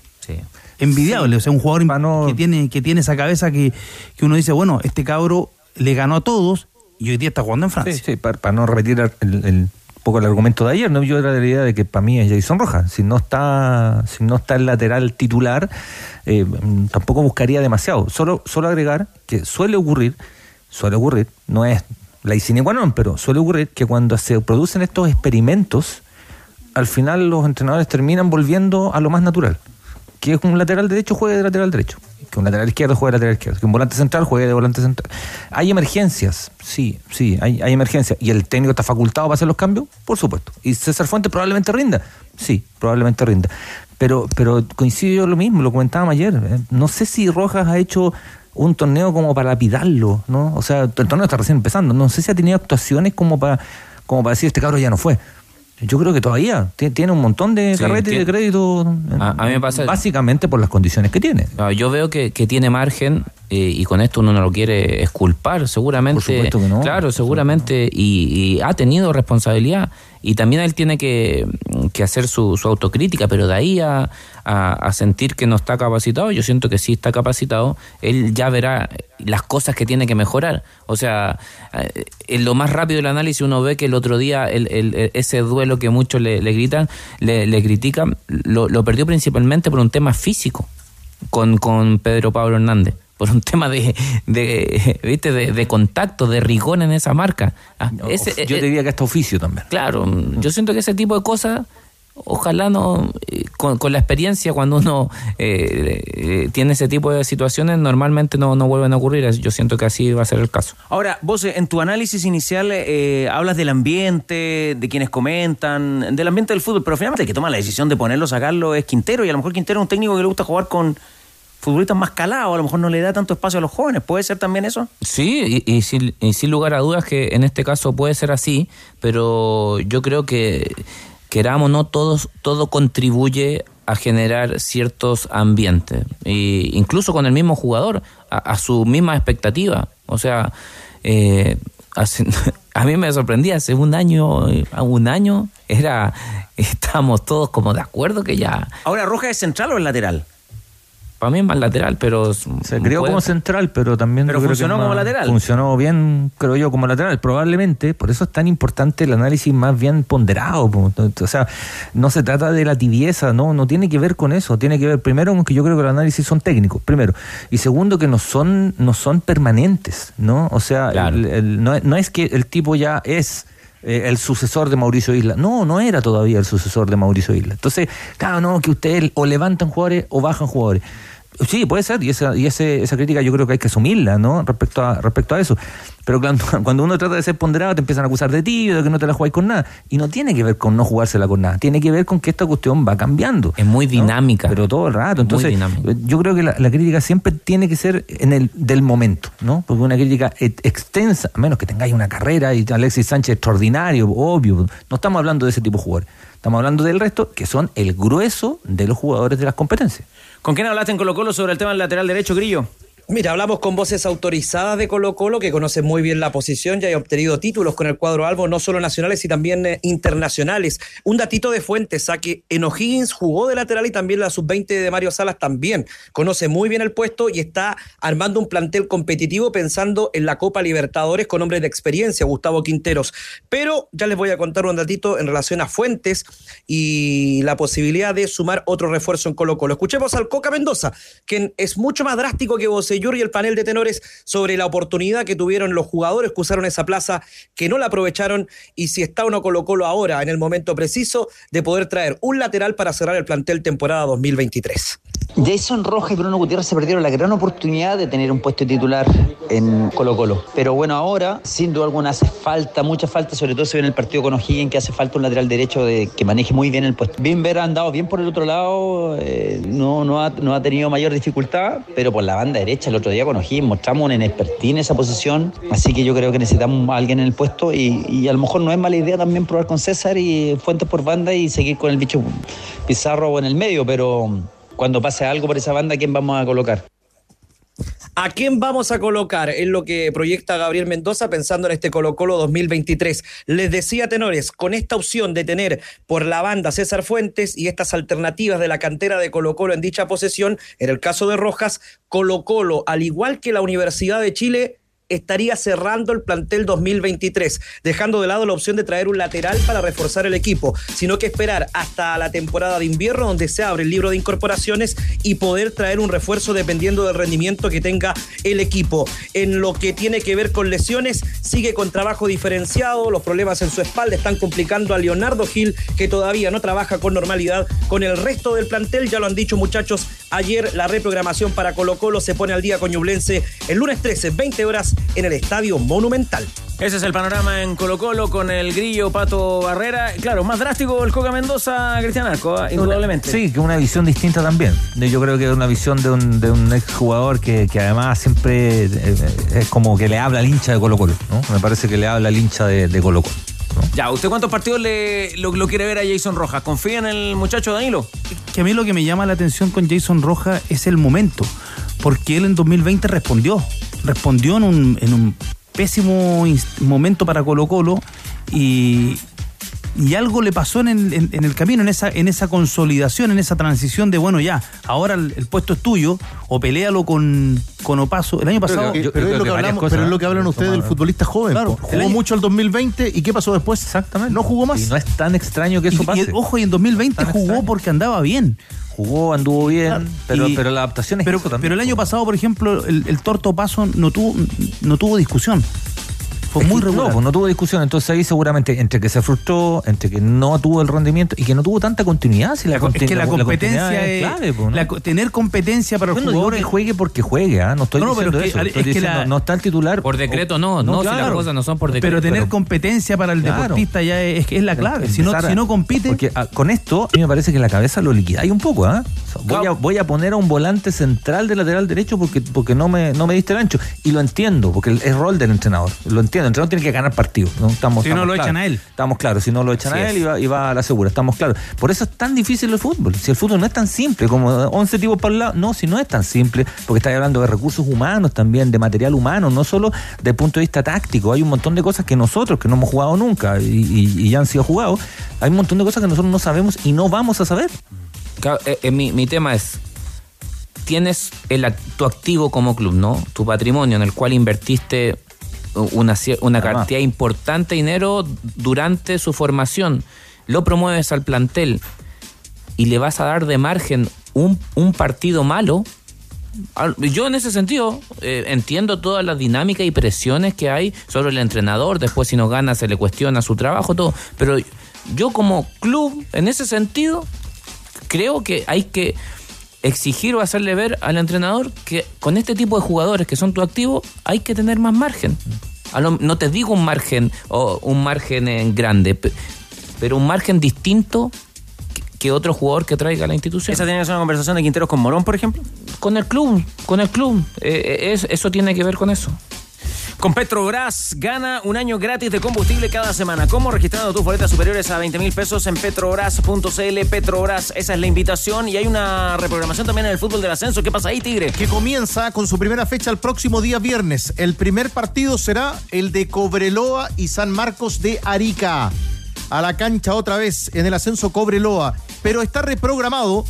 Envidiable, o sea, un jugador que, tiene, que tiene esa cabeza que, que uno dice, bueno, este cabro le ganó a todos y hoy día está jugando en Francia. Sí, sí, para, para no repetir el, poco el argumento de ayer, ¿no? yo era de la idea de que para mí es Jason Rojas. Si no está, si no está el lateral titular, eh, tampoco buscaría demasiado. Solo, solo agregar que suele ocurrir, suele ocurrir, no es la sine pero suele ocurrir que cuando se producen estos experimentos, al final los entrenadores terminan volviendo a lo más natural. Que es un lateral derecho juegue de lateral derecho. Que un lateral izquierdo juegue de lateral izquierdo. Que un volante central juegue de volante central. Hay emergencias, sí, sí, hay, hay emergencias. ¿Y el técnico está facultado para hacer los cambios? Por supuesto. ¿Y César Fuentes probablemente rinda? Sí, probablemente rinda. Pero, pero coincido yo lo mismo, lo comentábamos ayer. eh. No sé si Rojas ha hecho un torneo como para lapidarlo, ¿no? O sea, el torneo está recién empezando. No sé si ha tenido actuaciones como para, como para decir este cabro ya no fue. Yo creo que todavía ti- tiene un montón de Sí, carretes de crédito. A- a mí me pasa- Básicamente por las condiciones que tiene. Yo veo que, que tiene margen eh, y con esto uno no lo quiere esculpar, seguramente. Por supuesto que no. Claro, seguramente. Y, y ha tenido responsabilidad. Y también él tiene que, que hacer su, su autocrítica, pero de ahí a, a- a sentir que no está capacitado, yo siento que sí está capacitado, él ya verá las cosas que tiene que mejorar. O sea, eh, en lo más rápido del análisis uno ve que el otro día el, el- el- ese duelo que muchos le, le gritan, le, le critican, lo, lo perdió principalmente por un tema físico con, con Pedro Pablo Hernández. Por un tema de, de, ¿viste? de, de contacto, de rigor en esa marca. Ah, ese- yo eh, te diría que hasta oficio también. Claro, yo siento que ese tipo de cosas, ojalá no, eh, con, con la experiencia, cuando uno eh, eh, tiene ese tipo de situaciones, normalmente no, no vuelven a ocurrir. Yo siento que así va a ser el caso. Ahora, vos eh, en tu análisis inicial eh, hablas del ambiente, de quienes comentan, del ambiente del fútbol, pero finalmente el que toma la decisión de ponerlo, sacarlo es Quintero, y a lo mejor Quintero es un técnico que le gusta jugar con futbolistas más calados, a lo mejor no le da tanto espacio a los jóvenes, ¿puede ser también eso? Sí, y, y sin, y sin lugar a dudas que en este caso puede ser así, pero yo creo que queramos o no, todos, todo contribuye a generar ciertos ambientes, y incluso con el mismo jugador, a, a su misma expectativa. O sea, eh, hace- a mí me sorprendía, hace un año, eh, un año, era, estábamos todos como de acuerdo que ya... Ahora, ¿Roja es central o es lateral? Para mí es más lateral, pero... Se creó puede- como central, pero también. Pero funcionó como lateral. Funcionó bien, creo yo, como lateral. Probablemente, por eso es tan importante el análisis más bien ponderado. po. O sea, no se trata de la tibieza, no, no tiene que ver con eso. Tiene que ver, primero, con que yo creo que los análisis son técnicos, primero. Y segundo, que no son, no son permanentes, ¿no? O sea, el- el- no, no es que el tipo ya es. Eh, el sucesor de Mauricio Isla. No, no era todavía el sucesor de Mauricio Isla. Entonces, claro, no, que ustedes o levantan jugadores o bajan jugadores. Sí, puede ser, y esa, y ese, esa crítica yo creo que hay que asumirla, ¿no? Respecto a, respecto a eso. Pero cuando, cuando uno trata de ser ponderado, te empiezan a acusar de tibio, de que no te la jugáis con nada. Y no tiene que ver con no jugársela con nada, tiene que ver con que esta cuestión va cambiando. Es muy dinámica. Pero todo el rato. Entonces, yo creo que la, la crítica siempre tiene que ser en el del momento, ¿no? Porque una crítica e- extensa, a menos que tengáis una carrera y Alexis Sánchez extraordinario, obvio. No estamos hablando de ese tipo de jugadores. Estamos hablando del resto, que son el grueso de los jugadores de las competencias. ¿Con quién hablaste en Colo Colo sobre el tema del lateral derecho, Grillo? Mira, hablamos con voces autorizadas de Colo Colo que conocen muy bien la posición y hay obtenido títulos con el cuadro Albo, no solo nacionales y también eh, internacionales. Un datito de fuentes, a que en O'Higgins jugó de lateral y también la sub-20 de Mario Salas también. Conoce muy bien el puesto y está armando un plantel competitivo pensando en la Copa Libertadores con hombres de experiencia, Gustavo Quinteros. Pero ya les voy a contar un datito en relación a fuentes y la posibilidad de sumar otro refuerzo en Colo Colo. Escuchemos al Coca Mendoza, quien es mucho más drástico que Bocellur Mayor y el panel de tenores sobre la oportunidad que tuvieron los jugadores que usaron esa plaza, que no la aprovecharon y si está o no Colo Colo ahora en el momento preciso de poder traer un lateral para cerrar el plantel temporada 2023. Jason Rojas y Bruno Gutiérrez se perdieron la gran oportunidad de tener un puesto titular en Colo Colo. Pero bueno, ahora, sin duda alguna, hace falta, mucha falta, sobre todo se ve en el partido con O'Higgins, que hace falta un lateral derecho de, que maneje muy bien el puesto. Bimber ha andado bien por el otro lado, eh, no, no, ha, no ha tenido mayor dificultad, pero por la banda derecha, el otro día con O'Higgins mostramos un inexpertín en esa posición, así que yo creo que necesitamos a alguien en el puesto y, y a lo mejor no es mala idea también probar con César y Fuentes por banda y seguir con el bicho Pizarro en el medio, pero cuando pase algo por esa banda, ¿quién vamos a colocar? ¿A quién vamos a colocar? Es lo que proyecta Gabriel Mendoza pensando en este Colo Colo 2023. Les decía, tenores, con esta opción de tener por la banda César Fuentes y estas alternativas de la cantera de Colo Colo en dicha posesión, en el caso de Rojas, Colo Colo, al igual que la Universidad de Chile, estaría cerrando el plantel 2023, dejando de lado la opción de traer un lateral para reforzar el equipo, sino que esperar hasta la temporada de invierno donde se abre el libro de incorporaciones y poder traer un refuerzo dependiendo del rendimiento que tenga el equipo. En lo que tiene que ver con lesiones, sigue con trabajo diferenciado, los problemas en su espalda están complicando a Leonardo Gil, que todavía no trabaja con normalidad con el resto del plantel, ya lo han dicho muchachos, ayer la reprogramación para Colo Colo se pone al día con Ñublense el lunes 13, 20 horas en el Estadio Monumental. Ese es el panorama en Colo Colo con el grillo Pato Barrera. Claro, más drástico el Coca Mendoza, Cristian Arco, ¿eh? indudablemente. Sí, que una visión distinta también. Yo creo que es una visión de un, de un exjugador que, que además siempre eh, es como que le habla al hincha de Colo Colo. ¿no? Me parece que le habla al hincha de, de Colo Colo. Ya, ¿usted cuántos partidos le, lo, quiere ver a Jason Rojas? ¿Confía en el muchacho Danilo? Que a mí lo que me llama la atención con Jason Rojas es el momento, porque él en 2020 respondió, respondió en un, pésimo momento para Colo Colo y, y algo le pasó en el, en- el camino, en esa, en esa consolidación, en esa transición de, bueno, ya, ahora el, puesto es tuyo, o peléalo con, con Opaso. El año pasado... Pero, pero es lo que hablamos, pero es lo que hablan ustedes del futbolista joven. Claro, po. jugó año- mucho el 2020 y ¿qué pasó después? Exactamente. No jugó más. Y no es tan extraño que eso Y- y, pase. ojo, y en 2020 jugó porque andaba bien. Jugó, anduvo bien, Claro, pero, y- pero la adaptación es pero, eso también. pero el año pasado, por ejemplo, el, el Torto Paso no tuvo, no tuvo discusión. Fue Es muy regular. No, pues no tuvo discusión. Entonces ahí seguramente entre que se frustró, entre que no tuvo el rendimiento y que no tuvo tanta continuidad. Si la, es que la, competencia es, clave. pues, la tener competencia para el no digo jugador que juegue porque juegue, ¿ah? no estoy No, no, pero diciendo es que- eso. es Estoy que diciendo, la- no está el titular. Por decreto no, no, si las cosas no son por decreto. Pero tener pero- competencia para el Claro. deportista ya es, es la clave. Si no, a- si no compite, Porque ah, con esto, a mí me parece que la cabeza lo liquidáis un poco. O sea, voy, a, voy a poner a un volante central de lateral derecho porque, porque no, me, no me diste el ancho. Y lo entiendo, porque es rol del entrenador. Lo entiendo. El entrenador tiene que ganar partidos. ¿no? Estamos, Si no lo claros. echan a él. Estamos claros. Si no lo echan Así a él y va, y va a la segura. Estamos claros. Por eso es tan difícil el fútbol. Si el fútbol no es tan simple como 11 tipos para el lado. No, si no es tan simple. Porque estáis hablando de recursos humanos también, de material humano, no solo desde el punto de vista táctico. Hay un montón de cosas que nosotros, que no hemos jugado nunca y, y- y ya han sido jugados, hay un montón de cosas que nosotros no sabemos y no vamos a saber. Eh, eh, mi, mi tema es, tienes el, tu activo como club, ¿no? Tu patrimonio en el cual invertiste una, una cantidad importante de dinero durante su formación. Lo promueves al plantel y le vas a dar de margen un, un partido malo. Al- Yo en ese sentido eh, entiendo todas las dinámicas y presiones que hay sobre el entrenador, después si no gana se le cuestiona su trabajo, todo, pero yo como club, en ese sentido, creo que hay que exigir o hacerle ver al entrenador que con este tipo de jugadores que son tu activo hay que tener más margen. A lo- no te digo un margen o un margen eh, grande, pe- pero un margen distinto que- otro jugador que traiga a la institución. ¿Esa tiene que ser una conversación de Quinteros con Morón, por ejemplo? Con el club, con el club. Eh, eh, es- eso tiene que ver con eso. Con Petrobras gana un año gratis de combustible cada semana. ¿Cómo? Registrando tus boletas superiores a 20 mil pesos en petrobras.cl. Petrobras, esa es la invitación. Y hay una reprogramación también en el fútbol del ascenso. ¿Qué pasa ahí, Tigre? que comienza con su primera fecha el próximo día viernes. El primer partido será el de Cobreloa y San Marcos de Arica. A la cancha otra vez en el ascenso Cobreloa. Pero está reprogramado.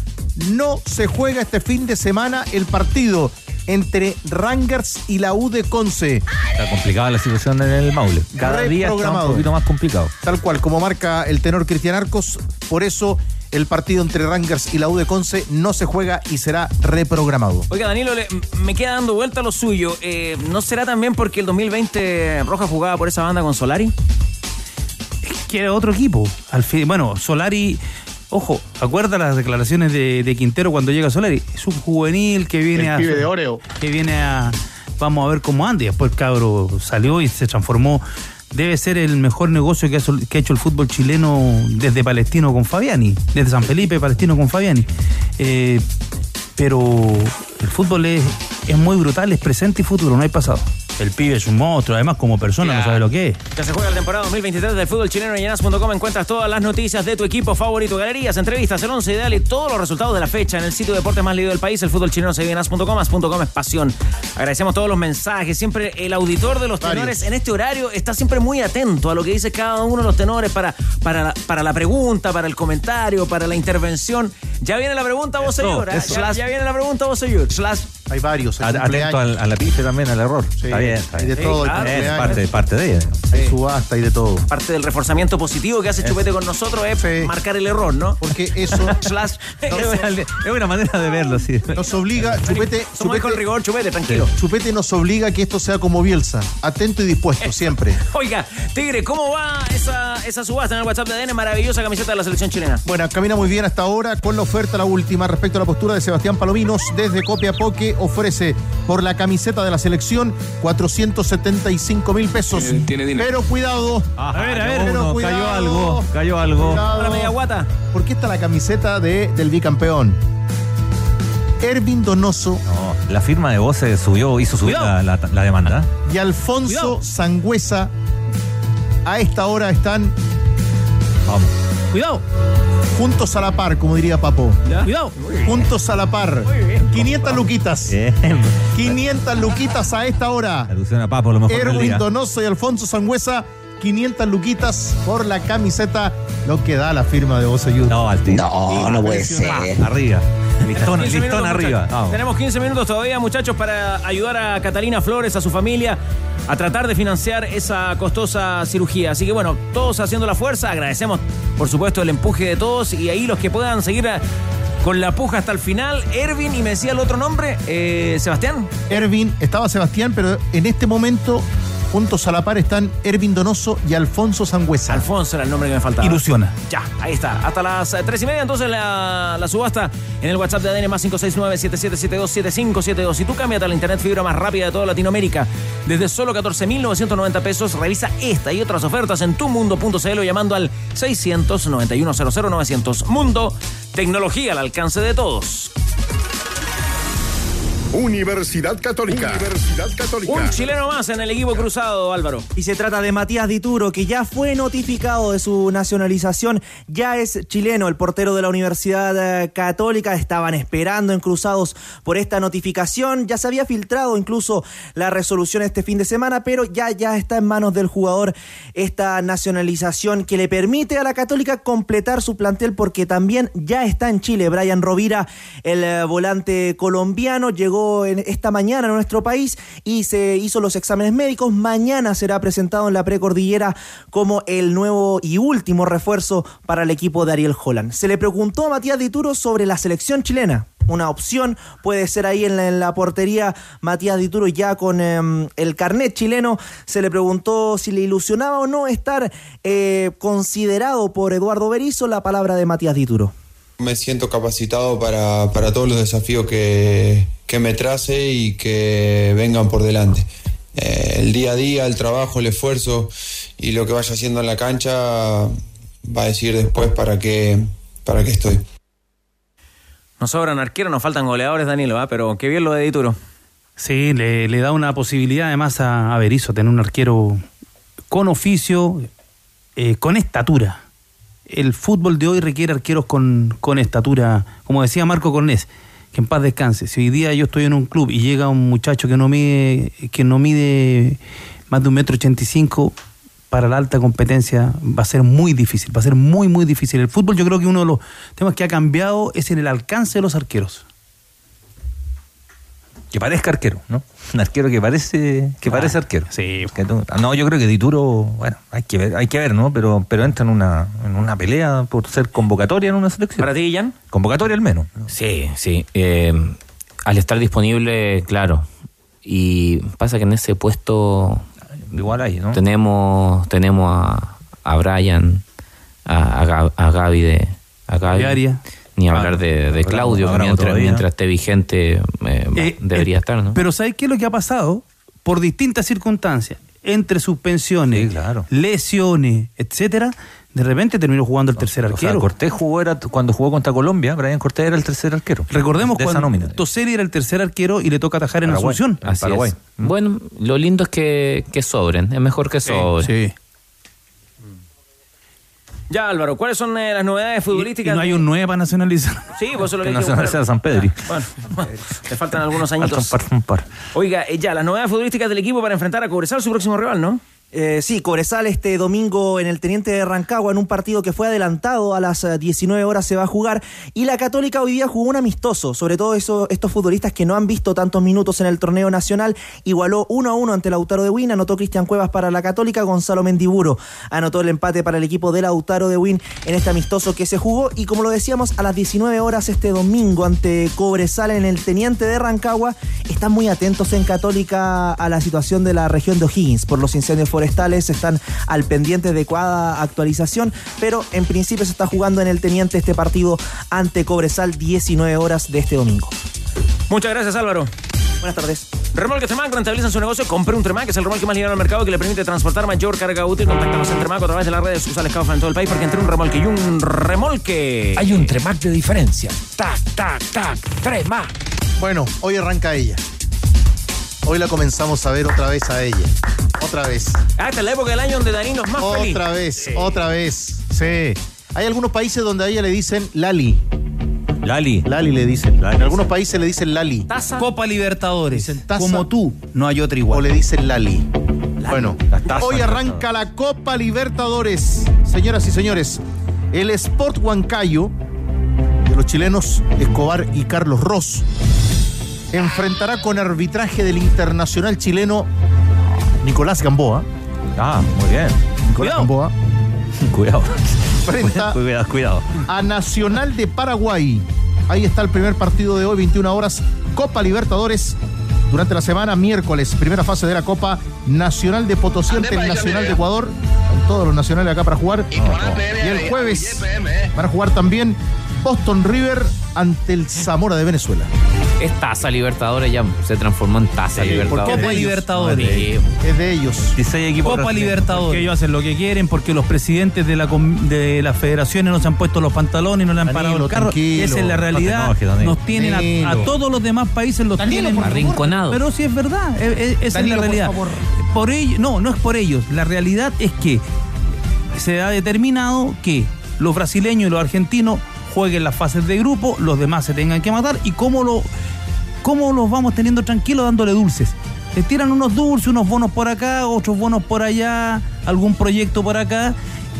No se juega este fin de semana el partido. Entre Rangers y la U de Conce. Está complicada la situación en el Maule. Cada día está un poquito más complicado. Tal cual, como marca el tenor Cristian Arcos, por eso el partido entre Rangers y la U de Conce no se juega y será reprogramado. Oiga, Danilo, le- me queda dando vuelta lo suyo. Eh, ¿No será también porque el 2020 Roja jugaba por esa banda con Solari? que era otro equipo. Al fin, bueno, Solari, ojo, acuerda las declaraciones de, de Quintero cuando llega Solari. Es un juvenil que viene a. de Oreo. Que viene a. Vamos a ver cómo anda. Y después el cabro salió y se transformó. Debe ser el mejor negocio que ha, sol- que ha hecho el fútbol chileno desde Palestino con Fabiani, desde San Felipe, Palestino con Fabiani. Eh, pero el fútbol es, es muy brutal, es presente y futuro, no hay pasado. El pibe es un monstruo, además como persona no sabe lo que es. Ya se juega la temporada 2023 del fútbol chileno en llenas.com. Encuentras todas las noticias de tu equipo favorito, galerías, entrevistas, el once ideal y todos los resultados de la fecha en el sitio de deportes más leído del país. El fútbol chileno se vive en as.com. Es pasión. Agradecemos todos los mensajes. Siempre el auditor de los tenores en este horario está siempre muy atento a lo que dice cada uno de los tenores para, para, la, para la pregunta, para el comentario, para la intervención. Ya viene la pregunta, vos señor. ¿eh? ya viene la pregunta, vos señor. Slash. Hay varios. hay Atento al- a la pista también, al error. está bien, está hay bien. de todo, hay Es parte, parte de ella. Hay subasta y de todo. Parte del reforzamiento positivo que hace Chupete con nosotros es marcar el error, ¿no? Porque eso Slash. Es una, es una manera de verlo, sí. nos obliga, Chupete, Somos Chupete, con rigor, Chupete, tranquilo. Chupete nos obliga a que esto sea como Bielsa, atento y dispuesto siempre. Oiga, Tigre, ¿cómo va esa, esa subasta en el WhatsApp de ADN? Maravillosa camiseta de la selección chilena. Bueno, camina muy bien hasta ahora con la oferta, la última, respecto a la postura de Sebastián Palominos desde Copiapó que ofrece por la camiseta de la selección 475 mil pesos. Pero cuidado. A ver, a Pero ver, uno, cuidado. cayó algo, cayó algo. Cuidado. Media guata. ¿Por qué está la camiseta de, del bicampeón? Ervin Donoso No, la firma de voces subió, hizo subir la, la- la demanda. y Alfonso Sangüesa a esta hora están Vamos. Cuidado, juntos a la par, como diría Papo. cuidado. Juntos a la par. 500 luquitas. Bien. 500 luquitas a esta hora. Alusión a Papo, lo mejor del Erwin día. Donoso y Alfonso Sangüesa, 500 luquitas por la camiseta, lo que da la firma de Voce Youth. No. No, no puede ser. Arriba. Listón, 15 listón minutos, arriba. Vamos. Tenemos 15 minutos todavía, muchachos, para ayudar a Catalina Flores, a su familia, a tratar de financiar esa costosa cirugía. Así que bueno, todos haciendo la fuerza, agradecemos por supuesto el empuje de todos y ahí los que puedan seguir a- con la puja hasta el final. Ervin, y me decía el otro nombre, eh, Sebastián. Ervin, estaba Sebastián, pero en este momento, juntos a la par, están Ervin Donoso y Alfonso Sangüesa. Alfonso era el nombre que me faltaba. Ilusiona. Ya, ahí está. Hasta las eh, tres y media, entonces la, la subasta en el WhatsApp de ADN más 569-7772-7572. Si tú cambias a la internet fibra más rápida de toda Latinoamérica, desde solo 14.990 pesos, revisa esta y otras ofertas en tumundo.cl o llamando al 691-00-900. Mundo, tecnología al alcance de todos. Universidad Católica. Universidad Católica. Un chileno más en el equipo cruzado, Álvaro. Y se trata de Matías Dituro, que ya fue notificado de su nacionalización, ya es chileno, el portero de la Universidad eh, Católica, estaban esperando en Cruzados por esta notificación, ya se había filtrado incluso la resolución este fin de semana, pero ya, ya está en manos del jugador esta nacionalización que le permite a la Católica completar su plantel porque también ya está en Chile. Brian Rovira, el eh, volante colombiano, en esta mañana a nuestro país y se hizo los exámenes médicos. Mañana será presentado en la precordillera como el nuevo y último refuerzo para el equipo de Ariel Holland. Se le preguntó a Matías Dituro sobre la selección chilena. Una opción puede ser ahí en la, portería Matías Dituro ya con eh, el carnet chileno. Se le preguntó si le ilusionaba o no estar eh, considerado por Eduardo Berizzo la palabra de Matías Dituro. Me siento capacitado para, para todos los desafíos que, que me trace y que vengan por delante. Eh, el día a día, el trabajo, el esfuerzo y lo que vaya haciendo en la cancha va a decir después para qué, para qué estoy. Nos sobran arqueros, nos faltan goleadores, Danilo, ¿ah? pero qué bien lo de Dituro. Sí, le, le da una posibilidad además a, a Berizzo tener un arquero con oficio, eh, con estatura. El fútbol de hoy requiere arqueros con, con estatura, como decía Marco Cornés, que en paz descanse. Si hoy día yo estoy en un club y llega un muchacho que no mide, que no mide más de un metro ochenta y cinco, para la alta competencia va a ser muy difícil, va a ser muy, muy difícil. El fútbol yo creo que uno de los temas que ha cambiado es en el alcance de los arqueros. Que parezca arquero, ¿no? Un arquero que parece que Ah, parece arquero. Sí. Tú- no, yo creo que Dituro, bueno, hay que ver, hay que ver, ¿no? Pero, pero entra en una, en una pelea por ser convocatoria en una selección. ¿Para ti, Jan? Convocatoria al menos. Sí, sí. eh, al estar disponible, claro. Y pasa que en ese puesto Igual hay, ¿no? tenemos tenemos a, a Brian, a, a, Ga- a Gaby de a Gaby. Gaviaria. Ni Ah, hablar de, de Claudio, mientras, mientras esté vigente eh, Eh, debería eh, estar, ¿no? Pero ¿sabes qué es lo que ha pasado? Por distintas circunstancias, entre suspensiones, lesiones, etcétera, de repente terminó jugando el tercer O sea, arquero. Cortés jugó era, cuando jugó contra Colombia, Brian Cortés era el tercer arquero. Recordemos de esa cuando nómina. Toseli era el tercer arquero y le toca atajar en Paraguay. Asunción. En Así Paraguay. es. Bueno, lo lindo es que, que sobren, es mejor que sobren. Sí. Ya, Álvaro, ¿cuáles son eh, las novedades Y futbolísticas? no hay un 9 para nacionalizar. Sí, pues eso es lo que Que hay que Nacional buscar. sea San Pedri. Bueno, le faltan algunos Falta un añitos. par, un par. Oiga, eh, ya, las novedades futbolísticas del equipo para enfrentar a Cobresal, su próximo rival, ¿no? Eh, sí, Cobresal este domingo en el Teniente de Rancagua en un partido que fue adelantado a las eh, 19 horas se va a jugar. Y la Católica hoy día jugó un amistoso, sobre todo eso, estos futbolistas que no han visto tantos minutos en el torneo nacional, igualó 1 a 1 ante Lautaro de Win, anotó Cristian Cuevas para la Católica, Gonzalo Mendiburo anotó el empate para el equipo de Lautaro de Win en este amistoso que se jugó. Y como lo decíamos a las 19 horas este domingo ante Cobresal en el Teniente de Rancagua, están muy atentos en Católica a la situación de la región de O'Higgins por los incendios forestales, están al pendiente de cada actualización, pero en principio se está jugando en el Teniente este partido ante Cobresal 19 horas de este domingo. Muchas gracias, Álvaro. Buenas tardes. Remolque Tremac rentabilizan su negocio. Compre un Tremac, es el remolque más ligado al mercado que le permite transportar mayor carga útil. Contáctanos en Tremac a través de las redes sociales Kaufman en todo el país porque entre un remolque y un remolque. Hay un Tremac de diferencia. Tac, tac, tac. Tremac. Bueno, hoy arranca ella. Hoy la comenzamos a ver otra vez a ella. Otra vez. Ah, esta es la época del año donde Danilo es más feliz. Otra vez, otra vez. Sí. Hay algunos países donde a ella le dicen Lali. Lali. Lali le dicen. en algunos países le dicen Lali. Copa Libertadores. taza. Como tú, no hay otra igual. O le dicen Lali. Bueno, taza hoy arranca la Copa Libertadores. Señoras y señores, el Sport Huancayo de los chilenos Escobar y Carlos Ross enfrentará con arbitraje del internacional chileno Nicolás Gamboa. Ah, muy bien. Nicolás Gamboa Cuidado. Enfrenta Cuidado, cuidado. a Nacional de Paraguay. Ahí está el primer partido de hoy, 21 horas, Copa Libertadores. Durante la semana, miércoles, primera fase de la Copa Nacional de Potosí ante el Nacional de Ecuador. Están todos los nacionales acá para jugar. Y el jueves van a jugar también Boston River ante el Zamora de Venezuela. Es taza Libertadores, ya se transformó en taza Sí, Libertadores. Copa. Libertadores. Es de ellos. 16 equipos. Copa. Libertadores. Porque ellos hacen lo que quieren, porque los presidentes de, la de las federaciones no se han puesto los pantalones, no le han parado Danilo, el carro. Esa es la realidad. No te enojes, Danilo. Nos tienen a, todos los demás países los tienen Arrinconados. Pero sí es verdad, e- e- esa Danilo, es la por realidad. Por ello, no, no es por ellos. La realidad es que se ha determinado que los brasileños y los argentinos jueguen las fases de grupo, los demás se tengan que matar y cómo lo cómo los vamos teniendo tranquilos dándole dulces. Les tiran unos dulces, unos bonos por acá, otros bonos por allá, algún proyecto por acá.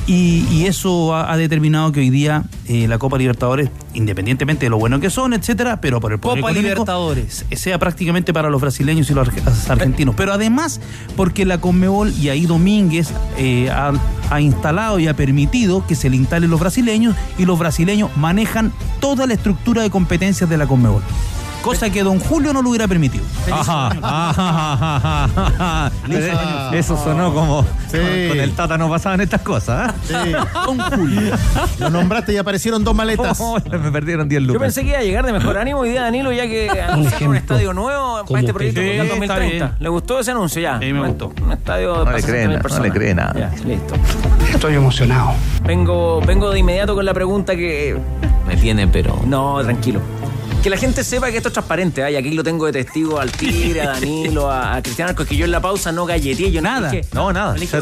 Y, y eso ha, ha determinado que hoy día eh, la Copa Libertadores, independientemente de lo bueno que son, etcétera, pero por el poder Copa Libertadores. sea prácticamente para los brasileños y los arge- argentinos. Pero además, porque la Conmebol y ahí Domínguez eh, ha, ha instalado y ha permitido que se le instalen los brasileños y los brasileños manejan toda la estructura de competencias de la Conmebol. Cosa que don Julio no lo hubiera permitido. Ajá, ajá, ajá, ajá. Eso sonó como Sí. con el Tata no pasaban estas cosas. ¿eh? Don Julio. Lo nombraste y aparecieron dos maletas. Oh, me perdieron 10 Yo lucas. pensé que iba a llegar de mejor ánimo hoy día Danilo, ya que anunciaron un estadio nuevo para este proyecto Sí, está 2030. bien. ¿Le gustó ese anuncio ya? Sí, me gustó. Un estadio No para le 60.000 creen, no le cree nada. Ya, listo. Estoy emocionado. Vengo, vengo de inmediato con la pregunta que. Me tiene, pero. No, tranquilo. Que la gente sepa que esto es transparente. Ay, aquí lo tengo de testigo al Tigre, a Danilo, a, a Cristian Arcos, que yo en la pausa no galleteé. Yo Nada. No, dije, No, nada, No le dije,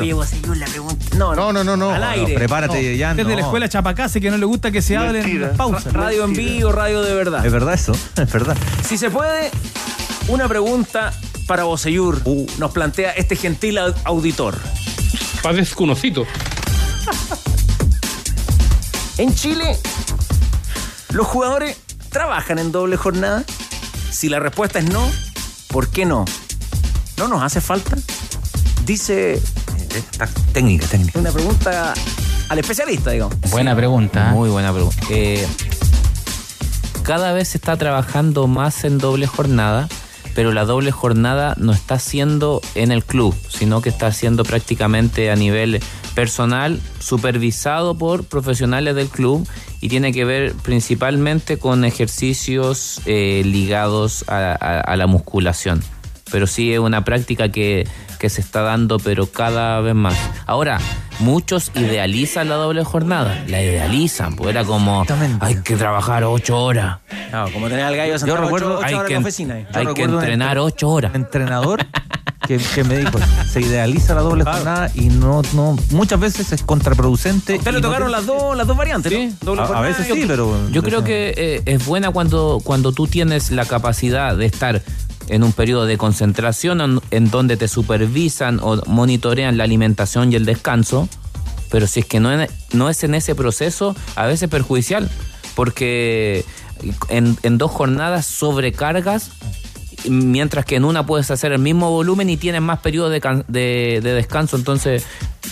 la pregunta. No, No, no, no, no. Al aire. Prepárate, ya. Desde no. la escuela Chapacase que no le gusta que se hable en las pausas. Radio en vivo, radio de verdad. Es verdad eso, es verdad. Si se puede, una pregunta para Boseyur Uh. nos plantea este gentil au- auditor. Padezco un osito. En Chile, ¿los jugadores trabajan en doble jornada? Si la respuesta es no, ¿Por qué no? ¿No nos hace falta? Dice técnica, técnica. una pregunta al especialista, digamos. Buena pregunta. Muy buena pregunta. Eh, cada vez se está trabajando más en doble jornada, pero la doble jornada no está siendo en el club, sino que está siendo prácticamente a nivel personal, supervisado por profesionales del club y tiene que ver principalmente con ejercicios eh, ligados a, a- a la musculación. Pero sí es una práctica que, que se está dando, pero cada vez más. Ahora, muchos idealizan la doble jornada, la idealizan, pues era como, hay que trabajar ocho horas. No, como tener al gallo Yo sentado recuerdo, ocho, ocho hay horas que, en la oficina. yo Yo recuerdo recuerdo un entrenar entre- ocho horas. entrenador que, que me dijo, se idealiza la doble jornada y no, no, muchas veces es contraproducente. Usted le no tocaron las dos, las dos variantes, ¿no? Doble A- veces sí, pero- Yo creo que eh, es buena cuando, cuando tú tienes la capacidad de estar en un periodo de concentración en, en donde te supervisan o monitorean la alimentación y el descanso, pero si es que no, en- no es en ese proceso, a veces es perjudicial, porque en, en dos jornadas sobrecargas, mientras que en una puedes hacer el mismo volumen y tienes más periodo de, de- de descanso, entonces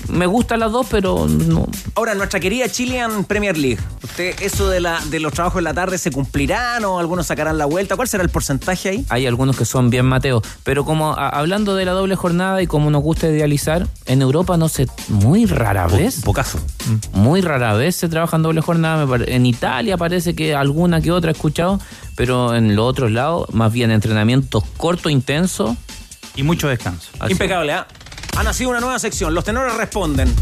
me gustan las dos, pero no, Ahora, nuestra querida Chilean Premier League. ¿Usted, eso de, la, de los trabajos en la tarde se cumplirán o algunos sacarán la vuelta? ¿Cuál será el porcentaje ahí? Hay algunos que son bien mateos. Pero como a- hablando de la doble jornada y como nos gusta idealizar, en Europa no se. Muy rara vez. Pocaso. Muy rara vez se trabaja en doble jornada. En Italia parece que alguna que otra he escuchado. Pero en los otros lados, más bien entrenamientos cortos, intensos. Y mucho descanso. Impecable, ¿ah? Ha nacido una nueva sección. Los tenores responden.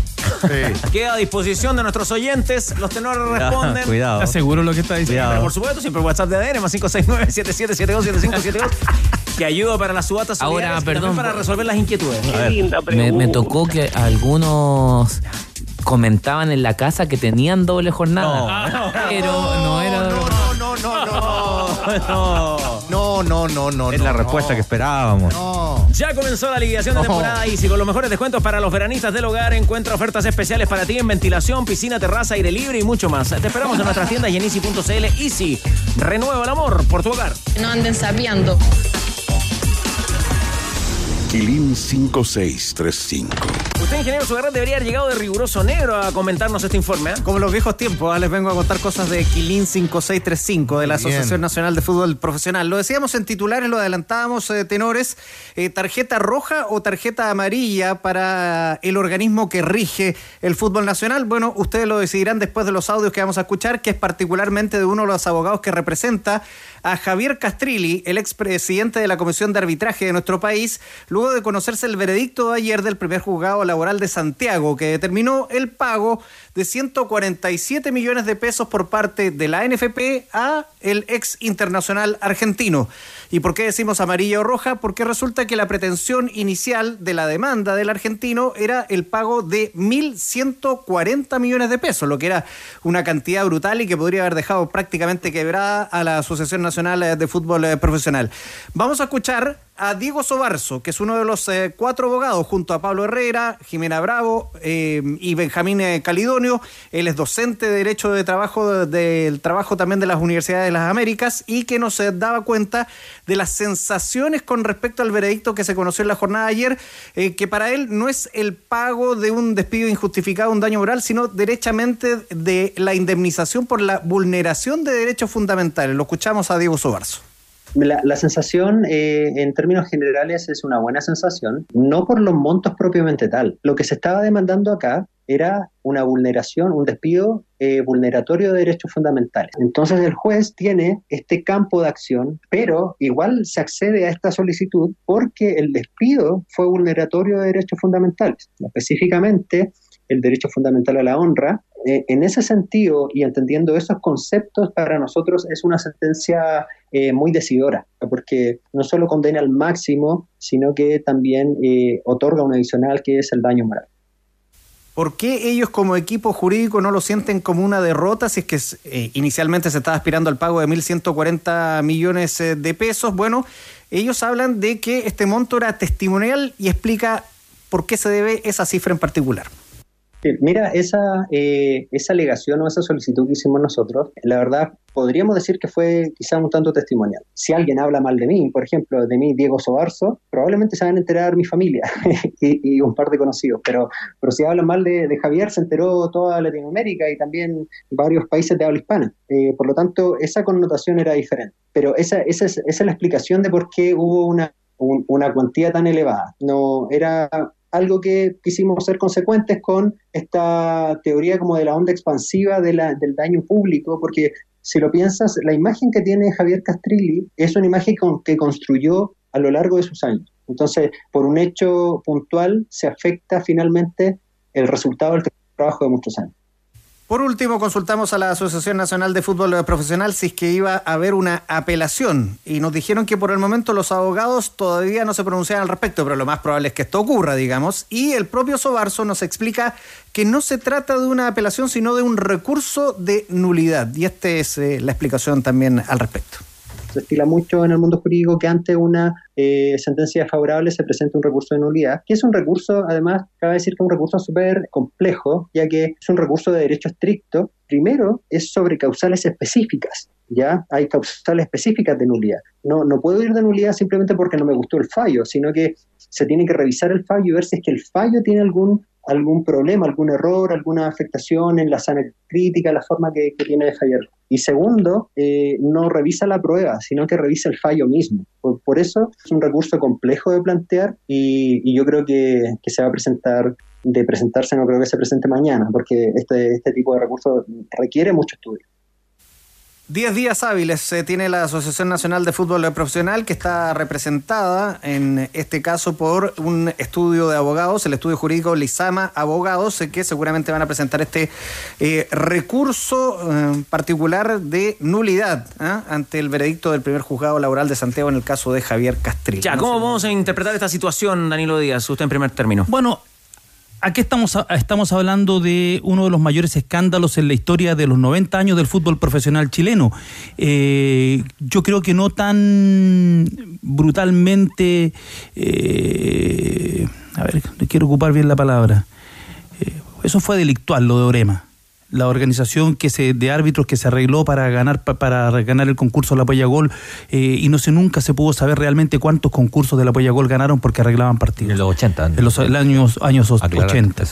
Queda a disposición de nuestros oyentes. Los tenores responden. Cuidado. ¿Estás seguro lo que está diciendo? Pero por supuesto, siempre WhatsApp de ADN, más 569-7772-7572. que ayuda para las subatas Ahora, perdón. para resolver las inquietudes. Me, me tocó que algunos comentaban en la casa que tenían doble jornada. Pero no era. No, no, no, no. No, no, no, no. Es la respuesta que esperábamos. Ya comenzó la liquidación de No. temporada Easy con los mejores descuentos para los veranistas del hogar. Encuentra ofertas especiales para ti en ventilación, piscina, terraza, aire libre y mucho más. Te esperamos en nuestras tiendas y en easy.cl. Easy, renueva el amor por tu hogar. No anden sapeando. Quilín 5635. Usted, ingeniero Sugarrat, debería haber llegado de riguroso negro a comentarnos este informe. ¿eh? Como los viejos tiempos, ah, les vengo a contar cosas de Quilín 5635, de la Bien. Asociación Nacional de Fútbol Profesional. Lo decíamos en titulares, lo adelantábamos, eh, tenores, eh, tarjeta roja o tarjeta amarilla para el organismo que rige el fútbol nacional. Bueno, ustedes lo decidirán después de los audios que vamos a escuchar, que es particularmente de uno de los abogados que representa a Javier Castrilli, el expresidente de la Comisión de Arbitraje de nuestro país, luego de conocerse el veredicto de ayer del primer juzgado laboral de Santiago, que determinó el pago de 147 millones de pesos por parte de la NFP a el ex internacional argentino. ¿Y por qué decimos amarilla o roja? Porque resulta que la pretensión inicial de la demanda del argentino era el pago de 1.140 millones de pesos, lo que era una cantidad brutal y que podría haber dejado prácticamente quebrada a la Asociación Nacional de Fútbol eh, Profesional. Vamos a escuchar a Diego Sobarzo, que es uno de los eh, cuatro abogados, junto a Pablo Herrera, Jimena Bravo eh, y Benjamín eh, Calidonio. Él es docente de Derecho de Trabajo, del trabajo también de las Universidades de las Américas, y que nos daba cuenta de las sensaciones con respecto al veredicto que se conoció en la jornada de ayer, eh, que para él no es el pago de un despido injustificado, un daño moral, sino derechamente de la indemnización por la vulneración de derechos fundamentales. Lo escuchamos a Diego Sobarzo. La, sensación, eh, en términos generales, es una buena sensación, no por los montos propiamente tal. Lo que se estaba demandando acá era una vulneración, un despido eh, vulneratorio de derechos fundamentales. Entonces el juez tiene este campo de acción, pero igual se accede a esta solicitud porque el despido fue vulneratorio de derechos fundamentales. Específicamente, el derecho fundamental a la honra. Eh, en ese sentido, y entendiendo esos conceptos, para nosotros es una sentencia eh, muy decidora, porque no solo condena al máximo, sino que también eh, otorga un adicional que es el daño moral. ¿Por qué ellos como equipo jurídico no lo sienten como una derrota si es que inicialmente se estaba aspirando al pago de 1.140 millones de pesos? Bueno, ellos hablan de que este monto era testimonial y explica por qué se debe esa cifra en particular. Mira, esa, eh, esa alegación o esa solicitud que hicimos nosotros, la verdad, podríamos decir que fue quizá un tanto testimonial. Si alguien habla mal de mí, por ejemplo, de mí, Diego Sobarzo, probablemente se van a enterar mi familia y, un par de conocidos, pero, pero si hablan mal de, Javier, se enteró toda Latinoamérica y también varios países de habla hispana. Eh, por lo tanto, esa connotación era diferente. Pero esa, esa, es, esa es la explicación de por qué hubo una, un- una cuantía tan elevada. No era algo que quisimos ser consecuentes con esta teoría como de la onda expansiva de la- del daño público, porque si lo piensas, la imagen que tiene Javier Castrilli es una imagen que construyó a lo largo de sus años. Entonces, por un hecho puntual, se afecta finalmente el resultado del trabajo de muchos años. Por último, consultamos a la Asociación Nacional de Fútbol Profesional si es que iba a haber una apelación y nos dijeron que por el momento los abogados todavía no se pronunciaban al respecto, pero lo más probable es que esto ocurra, digamos. Y el propio Sobarzo nos explica que no se trata de una apelación, sino de un recurso de nulidad. Y esta es eh, la explicación también al respecto. Se estila mucho en el mundo jurídico que ante una eh, sentencia favorable se presente un recurso de nulidad, que es un recurso, además, cabe decir que es un recurso súper complejo, ya que es un recurso de derecho estricto. Primero, es sobre causales específicas. Ya hay causales específicas de nulidad. No, no puedo ir de nulidad simplemente porque no me gustó el fallo, sino que se tiene que revisar el fallo y ver si es que el fallo tiene algún algún problema, algún error, alguna afectación en la sana crítica, la forma que, tiene de fallar. Y segundo, eh, no revisa la prueba, sino que revisa el fallo mismo. Por, eso es un recurso complejo de plantear y, y yo creo que, que, se va a presentar, de presentarse no creo que se presente mañana, porque este, este tipo de recurso requiere mucho estudio. Diez días hábiles eh, tiene la Asociación Nacional de Fútbol Profesional que está representada en este caso por un estudio de abogados, el estudio jurídico Lizama Abogados, eh, que seguramente van a presentar este eh, recurso eh, particular de nulidad ¿eh? ante el veredicto del primer juzgado laboral de Santiago en el caso de Javier Castrillo. Ya, ¿cómo vamos a interpretar esta situación, Danilo Díaz? Usted en primer término. Bueno, Aquí estamos, estamos hablando de uno de los mayores escándalos en la historia de los 90 años del fútbol profesional chileno. Eh, yo creo que no tan brutalmente, eh, a ver, quiero ocupar bien la palabra. Eh, eso fue delictual, lo de Orema la organización que se de árbitros que se arregló para ganar para ganar el concurso de la Polla Gol eh, y no sé nunca se pudo saber realmente cuántos concursos de la Polla Gol ganaron porque arreglaban partidos. En los 80. En los años años Aclarar 80.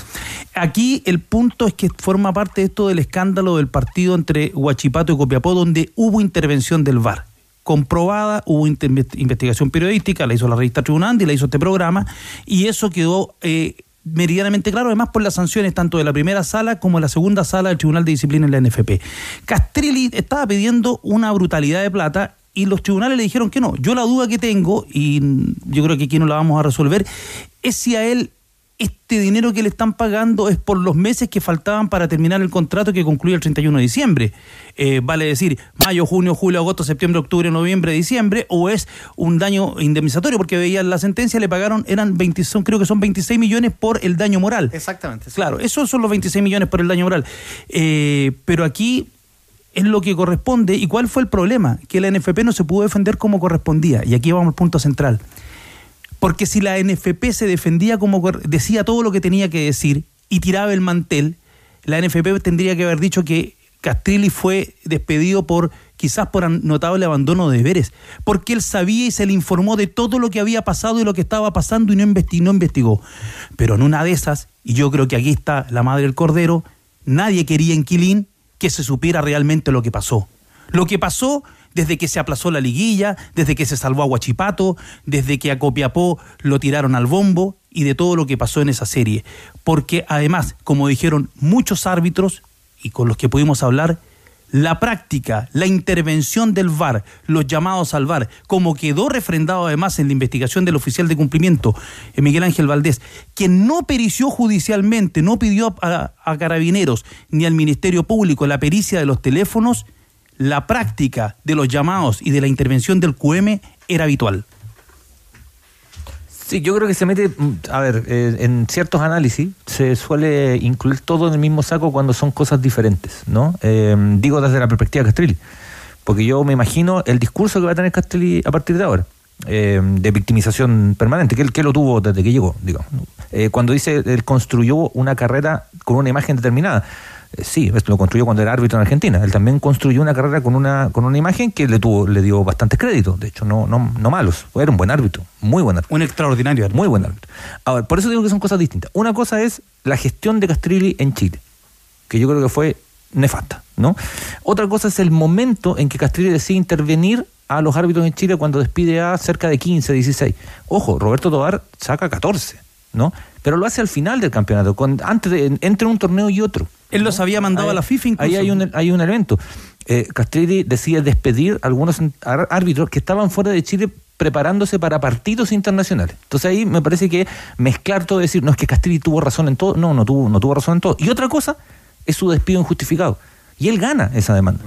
Aquí el punto es que forma parte de esto del escándalo del partido entre Huachipato y Copiapó donde hubo intervención del VAR comprobada, hubo investigación periodística, la hizo la revista Tribunal y la hizo este programa, y eso quedó eh, meridianamente claro, además por las sanciones tanto de la primera sala como de la segunda sala del Tribunal de Disciplina en la NFP. Castrilli estaba pidiendo una brutalidad de plata y los tribunales le dijeron que no. Yo la duda que tengo, y yo creo que aquí no la vamos a resolver, es si a él este dinero que le están pagando es por los meses que faltaban para terminar el contrato que concluye el 31 de diciembre. Eh, vale decir, mayo, junio, julio, agosto, septiembre, octubre, noviembre, diciembre, o es un daño indemnizatorio, porque veían la sentencia, le pagaron, eran 20, son, creo que son 26 millones por el daño moral. Exactamente. Sí. Claro, esos son los 26 millones por el daño moral. Eh, pero aquí es lo que corresponde. ¿Y cuál fue el problema? Que la NFP no se pudo defender como correspondía. Y aquí vamos al punto central. Porque si la NFP se defendía como decía todo lo que tenía que decir y tiraba el mantel, la NFP tendría que haber dicho que Castrilli fue despedido por quizás por notable abandono de deberes, porque él sabía y se le informó de todo lo que había pasado y lo que estaba pasando y no investigó, no investigó. Pero en una de esas, y yo creo que aquí está la madre del cordero, nadie quería en Quilín que se supiera realmente lo que pasó. Lo que pasó desde que se aplazó la liguilla, desde que se salvó a Huachipato, desde que a Copiapó lo tiraron al bombo y de todo lo que pasó en esa serie. Porque además, como dijeron muchos árbitros y con los que pudimos hablar, la práctica, la intervención del VAR, los llamados al VAR, como quedó refrendado además en la investigación del oficial de cumplimiento, Miguel Ángel Valdés, quien no perició judicialmente, no pidió a, a carabineros ni al Ministerio Público la pericia de los teléfonos, la práctica de los llamados y de la intervención del QM era habitual. Sí, yo creo que se mete, a ver, eh, en ciertos análisis se suele incluir todo en el mismo saco cuando son cosas diferentes, ¿no? Eh, digo desde la perspectiva de Castrilli, porque yo me imagino el discurso que va a tener Castrilli a partir de ahora. eh, de victimización permanente, que él, que lo tuvo desde que llegó, digamos. Eh, cuando dice, él construyó una carrera con una imagen determinada. Sí, lo construyó cuando era árbitro en Argentina. Él también construyó una carrera con una, con una imagen que le tuvo, le dio bastantes créditos, de hecho, no, no, no malos. Era un buen árbitro, muy buen árbitro. Un extraordinario árbitro. Muy buen árbitro. Ahora, por eso digo que son cosas distintas. Una cosa es la gestión de Castrilli en Chile, que yo creo que fue nefasta, ¿no? Otra cosa es el momento en que Castrilli decide intervenir a los árbitros en Chile cuando despide a cerca de 15, 16. Ojo, Roberto Tobar saca 14, ¿no? Pero lo hace al final del campeonato, con, antes de, entre un torneo y otro. Él los había mandado Ahí- a la FIFA incluso. Ahí hay un, hay un elemento. Eh, Castrilli decide despedir a algunos árbitros que estaban fuera de Chile preparándose para partidos internacionales. Entonces ahí me parece que mezclar todo, decir, no es que Castrilli tuvo razón en todo, no, no tuvo, no tuvo razón en todo. Y otra cosa es su despido injustificado. Y él gana esa demanda.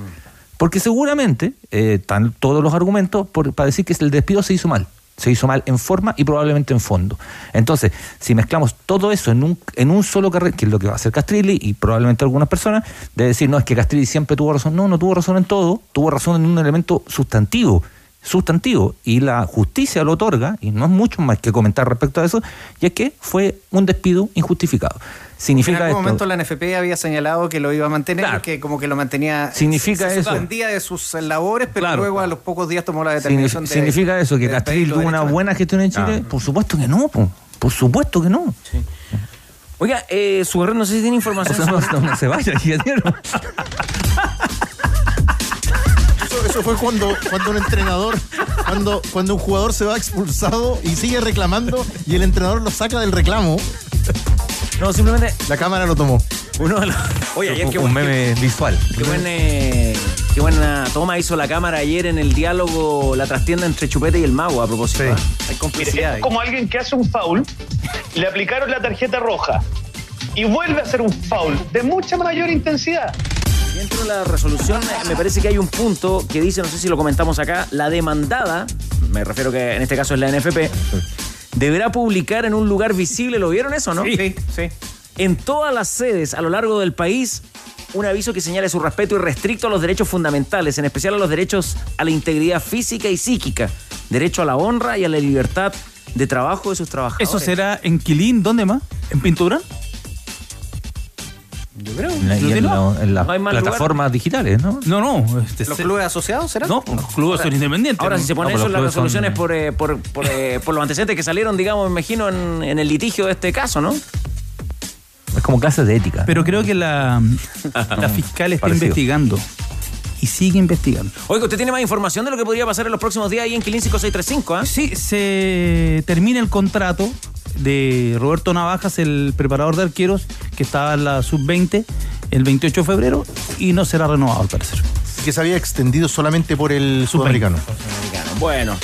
Porque seguramente eh, están todos los argumentos por- para decir que el despido se hizo mal. Se hizo mal en forma y probablemente en fondo. Entonces, si mezclamos todo eso en un, en un solo carril, que es lo que va a hacer Castrilli y probablemente algunas personas, de decir, no, es que Castrilli siempre tuvo razón. No, no tuvo razón en todo, tuvo razón en un elemento sustantivo. Sustantivo. Y la justicia lo otorga, y no es mucho más que comentar respecto a eso, y es que fue un despido injustificado. En Significa algún esto. momento la NFP había señalado que lo iba a mantener, que como que lo mantenía. Significa se eso. suspendía de sus labores, pero Claro. luego a los pocos días tomó la determinación Signifi- de. ¿Significa eso? ¿Que despedirlo tuvo una buena gestión en Chile? Por supuesto que no, po. por supuesto que no. Oiga, eh, su no sé si tiene información. O sea, no, se vaya, Guillermo. Eso, eso fue cuando, cuando un entrenador, cuando, cuando un jugador se va expulsado y sigue reclamando y el entrenador lo saca del reclamo. No, simplemente. La cámara lo tomó. Uno de los- Oye, ayer qué un buen- meme visual. Qué, buen, eh, qué buena toma hizo la cámara ayer en el diálogo, la trastienda entre Chupete y el Mago, a propósito. Hay Mire, complicidad. es como alguien que hace un foul, le aplicaron la tarjeta roja y vuelve a hacer un foul de mucha mayor intensidad. Dentro de la resolución eh, me parece que hay un punto que dice, no sé si lo comentamos acá, la demandada, me refiero que en este caso es la NFP, deberá publicar en un lugar visible, ¿lo vieron eso, no? Sí, sí. En todas las sedes a lo largo del país, un aviso que señale su respeto irrestricto a los derechos fundamentales, en especial a los derechos a la integridad física y psíquica, derecho a la honra y a la libertad de trabajo de sus trabajadores. ¿Eso será en Quilín? ¿Dónde más? ¿En pintura? Yo creo. En la- y en, la- en las No plataformas digitales, ¿no? No, no. este, ¿Los se- clubes asociados será? No, los clubes son independientes. Ahora, ¿no? si se pone No, eso en las son- resoluciones por, eh, por, por, eh, por los antecedentes que salieron, digamos, me imagino, en, en el litigio de este caso, ¿no? Es como clases de ética. Pero creo que la, la fiscal está Parecido. investigando. Y sigue investigando. Oiga, ¿usted tiene más información de lo que podría pasar en los próximos días ahí en Quilín 5635, ah? Sí, se termina el contrato de Roberto Navajas, el preparador de arqueros, que estaba en la sub-20 el 28 de febrero y no será renovado al parecer. Que se había extendido solamente por el sudamericano. Bueno.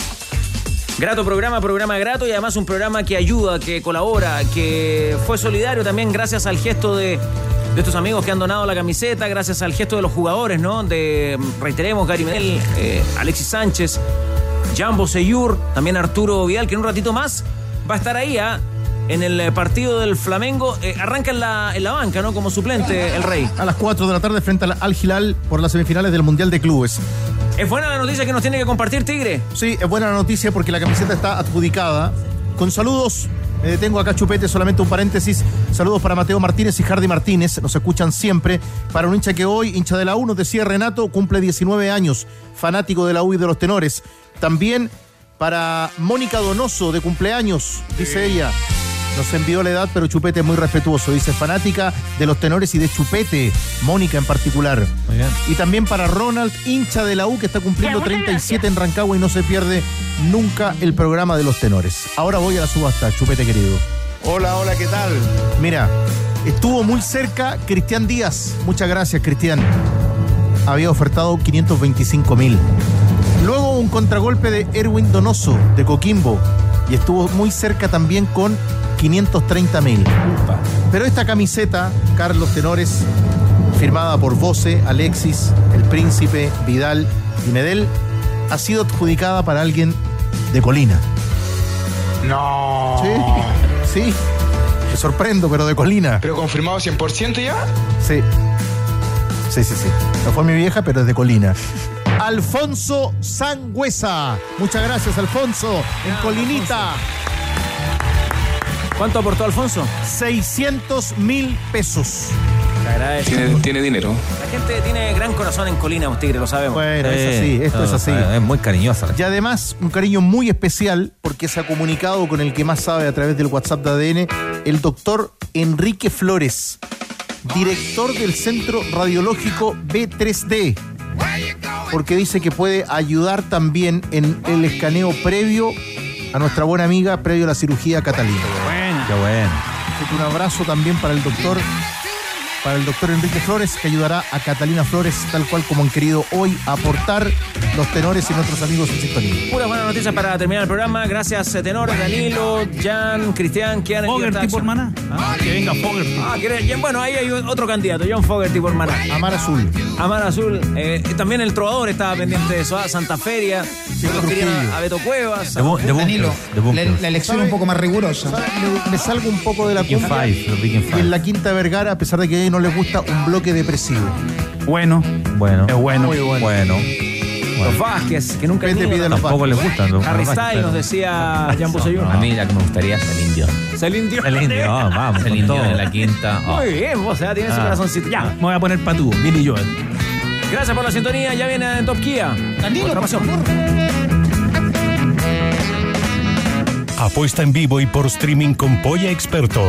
Grato programa, programa grato y además un programa que ayuda, que colabora, que fue solidario también gracias al gesto de, de estos amigos que han donado la camiseta, gracias al gesto de los jugadores, ¿no? De, reiteremos, Gary Medel, eh, Alexis Sánchez, Jambo Seyur, también Arturo Vidal, que en un ratito más va a estar ahí, ¿ah? En el eh, partido del Flamengo, Eh, arranca en la, en la banca, ¿no? Como suplente el Rey. A las 4 de la tarde frente al Al Hilal por las semifinales del Mundial de Clubes. ¿Es buena la noticia que nos tiene que compartir Tigre? Sí, es buena la noticia porque la camiseta está adjudicada. Con saludos, me detengo acá, Chupete, solamente un paréntesis. Saludos para Mateo Martínez y Hardy Martínez, nos escuchan siempre. Para un hincha que hoy, hincha de la U, nos decía Renato, cumple 19 años, fanático de la U y de los tenores. También para Mónica Donoso, de cumpleaños, dice ella. Nos envió la edad, pero Chupete es muy respetuoso. Dice fanática de los tenores y de Chupete, Mónica en particular. Y también para Ronald, hincha de la U, que está cumpliendo 37 en Rancagua y no se pierde nunca el programa de los tenores. Ahora voy a la subasta, Chupete querido. Hola, hola, ¿qué tal? Mira, estuvo muy cerca Cristian Díaz. Muchas gracias, Cristian. Había ofertado 525 mil. Un contragolpe de Erwin Donoso, de Coquimbo. Y estuvo muy cerca también con 530 mil. Pero esta camiseta, Carlos Tenores, firmada por Voce, Alexis, El Príncipe, Vidal y Medel, ha sido adjudicada para alguien de Colina. No. Sí, sí. Me sorprendo, pero de Colina. ¿Pero confirmado 100% ya? Sí. Sí, sí, sí. No fue mi vieja, pero es de Colina. Alfonso Sangüesa. Muchas gracias, Alfonso. En Colinita. ¿Cuánto aportó Alfonso? 600 mil pesos. Te agradezco. Tiene, tiene dinero. La gente tiene gran corazón en Colina, un tigre, lo sabemos. Bueno, es así, esto es así. Es muy cariñosa. Y además, un cariño muy especial porque se ha comunicado con el que más sabe a través del WhatsApp de ADN, el doctor Enrique Flores, director del Centro Radiológico B3D, porque dice que puede ayudar también en el escaneo previo a nuestra buena amiga, previo a la cirugía Catalina. Qué bueno. Así que Un abrazo también para el doctor. Para el doctor Enrique Flores, que ayudará a Catalina Flores, tal cual como han querido hoy aportar los tenores y nuestros amigos en sintonía. Puras buenas noticias para terminar el programa. Gracias, eh, tenores, Danilo, Jan, Cristian, Kian. Fogerty por maná. Ah, Que venga Fogerty. Ah, bueno, ahí hay otro candidato, John Fogerty por Maná. Amar Azul. Amar Azul. Eh, también el trovador estaba pendiente de eso. ah, Santa Feria. Otros querían a- a Beto Cuevas. a- Danilo, la, la elección un poco más rigurosa. Le, le salgo un poco de la Y en la Quinta Vergara, a pesar de que no les gusta, un bloque depresivo. Bueno, Bueno. es bueno. Muy bueno. Bueno. Los Vázquez, que nunca Vete, pide los Tampoco les gustan los Harry Vázquez, Styles pero- nos decía Jan. A mí la que me gustaría es Celine Dion. Celine Dion. El indio, oh, vamos. Celine con Dion todo. en la quinta. oh. Muy bien, vos ya tienes su Ah. corazoncito. Ya. Me voy a poner patú, Billy Joel. Gracias por la sintonía. Ya viene en Top Kia. Danilo, por favor. Apuesta en vivo y por streaming con Polla Experto.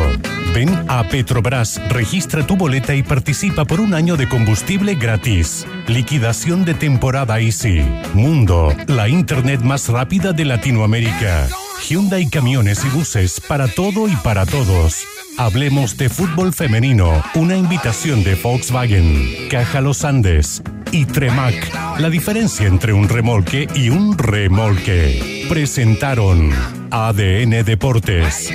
Ven a Petrobras, registra tu boleta y participa por un año de combustible gratis. Liquidación de temporada Easy. Mundo, la internet más rápida de Latinoamérica. Hyundai camiones y buses para todo y para todos. Hablemos de fútbol femenino, una invitación de Volkswagen, Caja Los Andes y Tremac. La diferencia entre un remolque y un remolque. Presentaron ADN Deportes.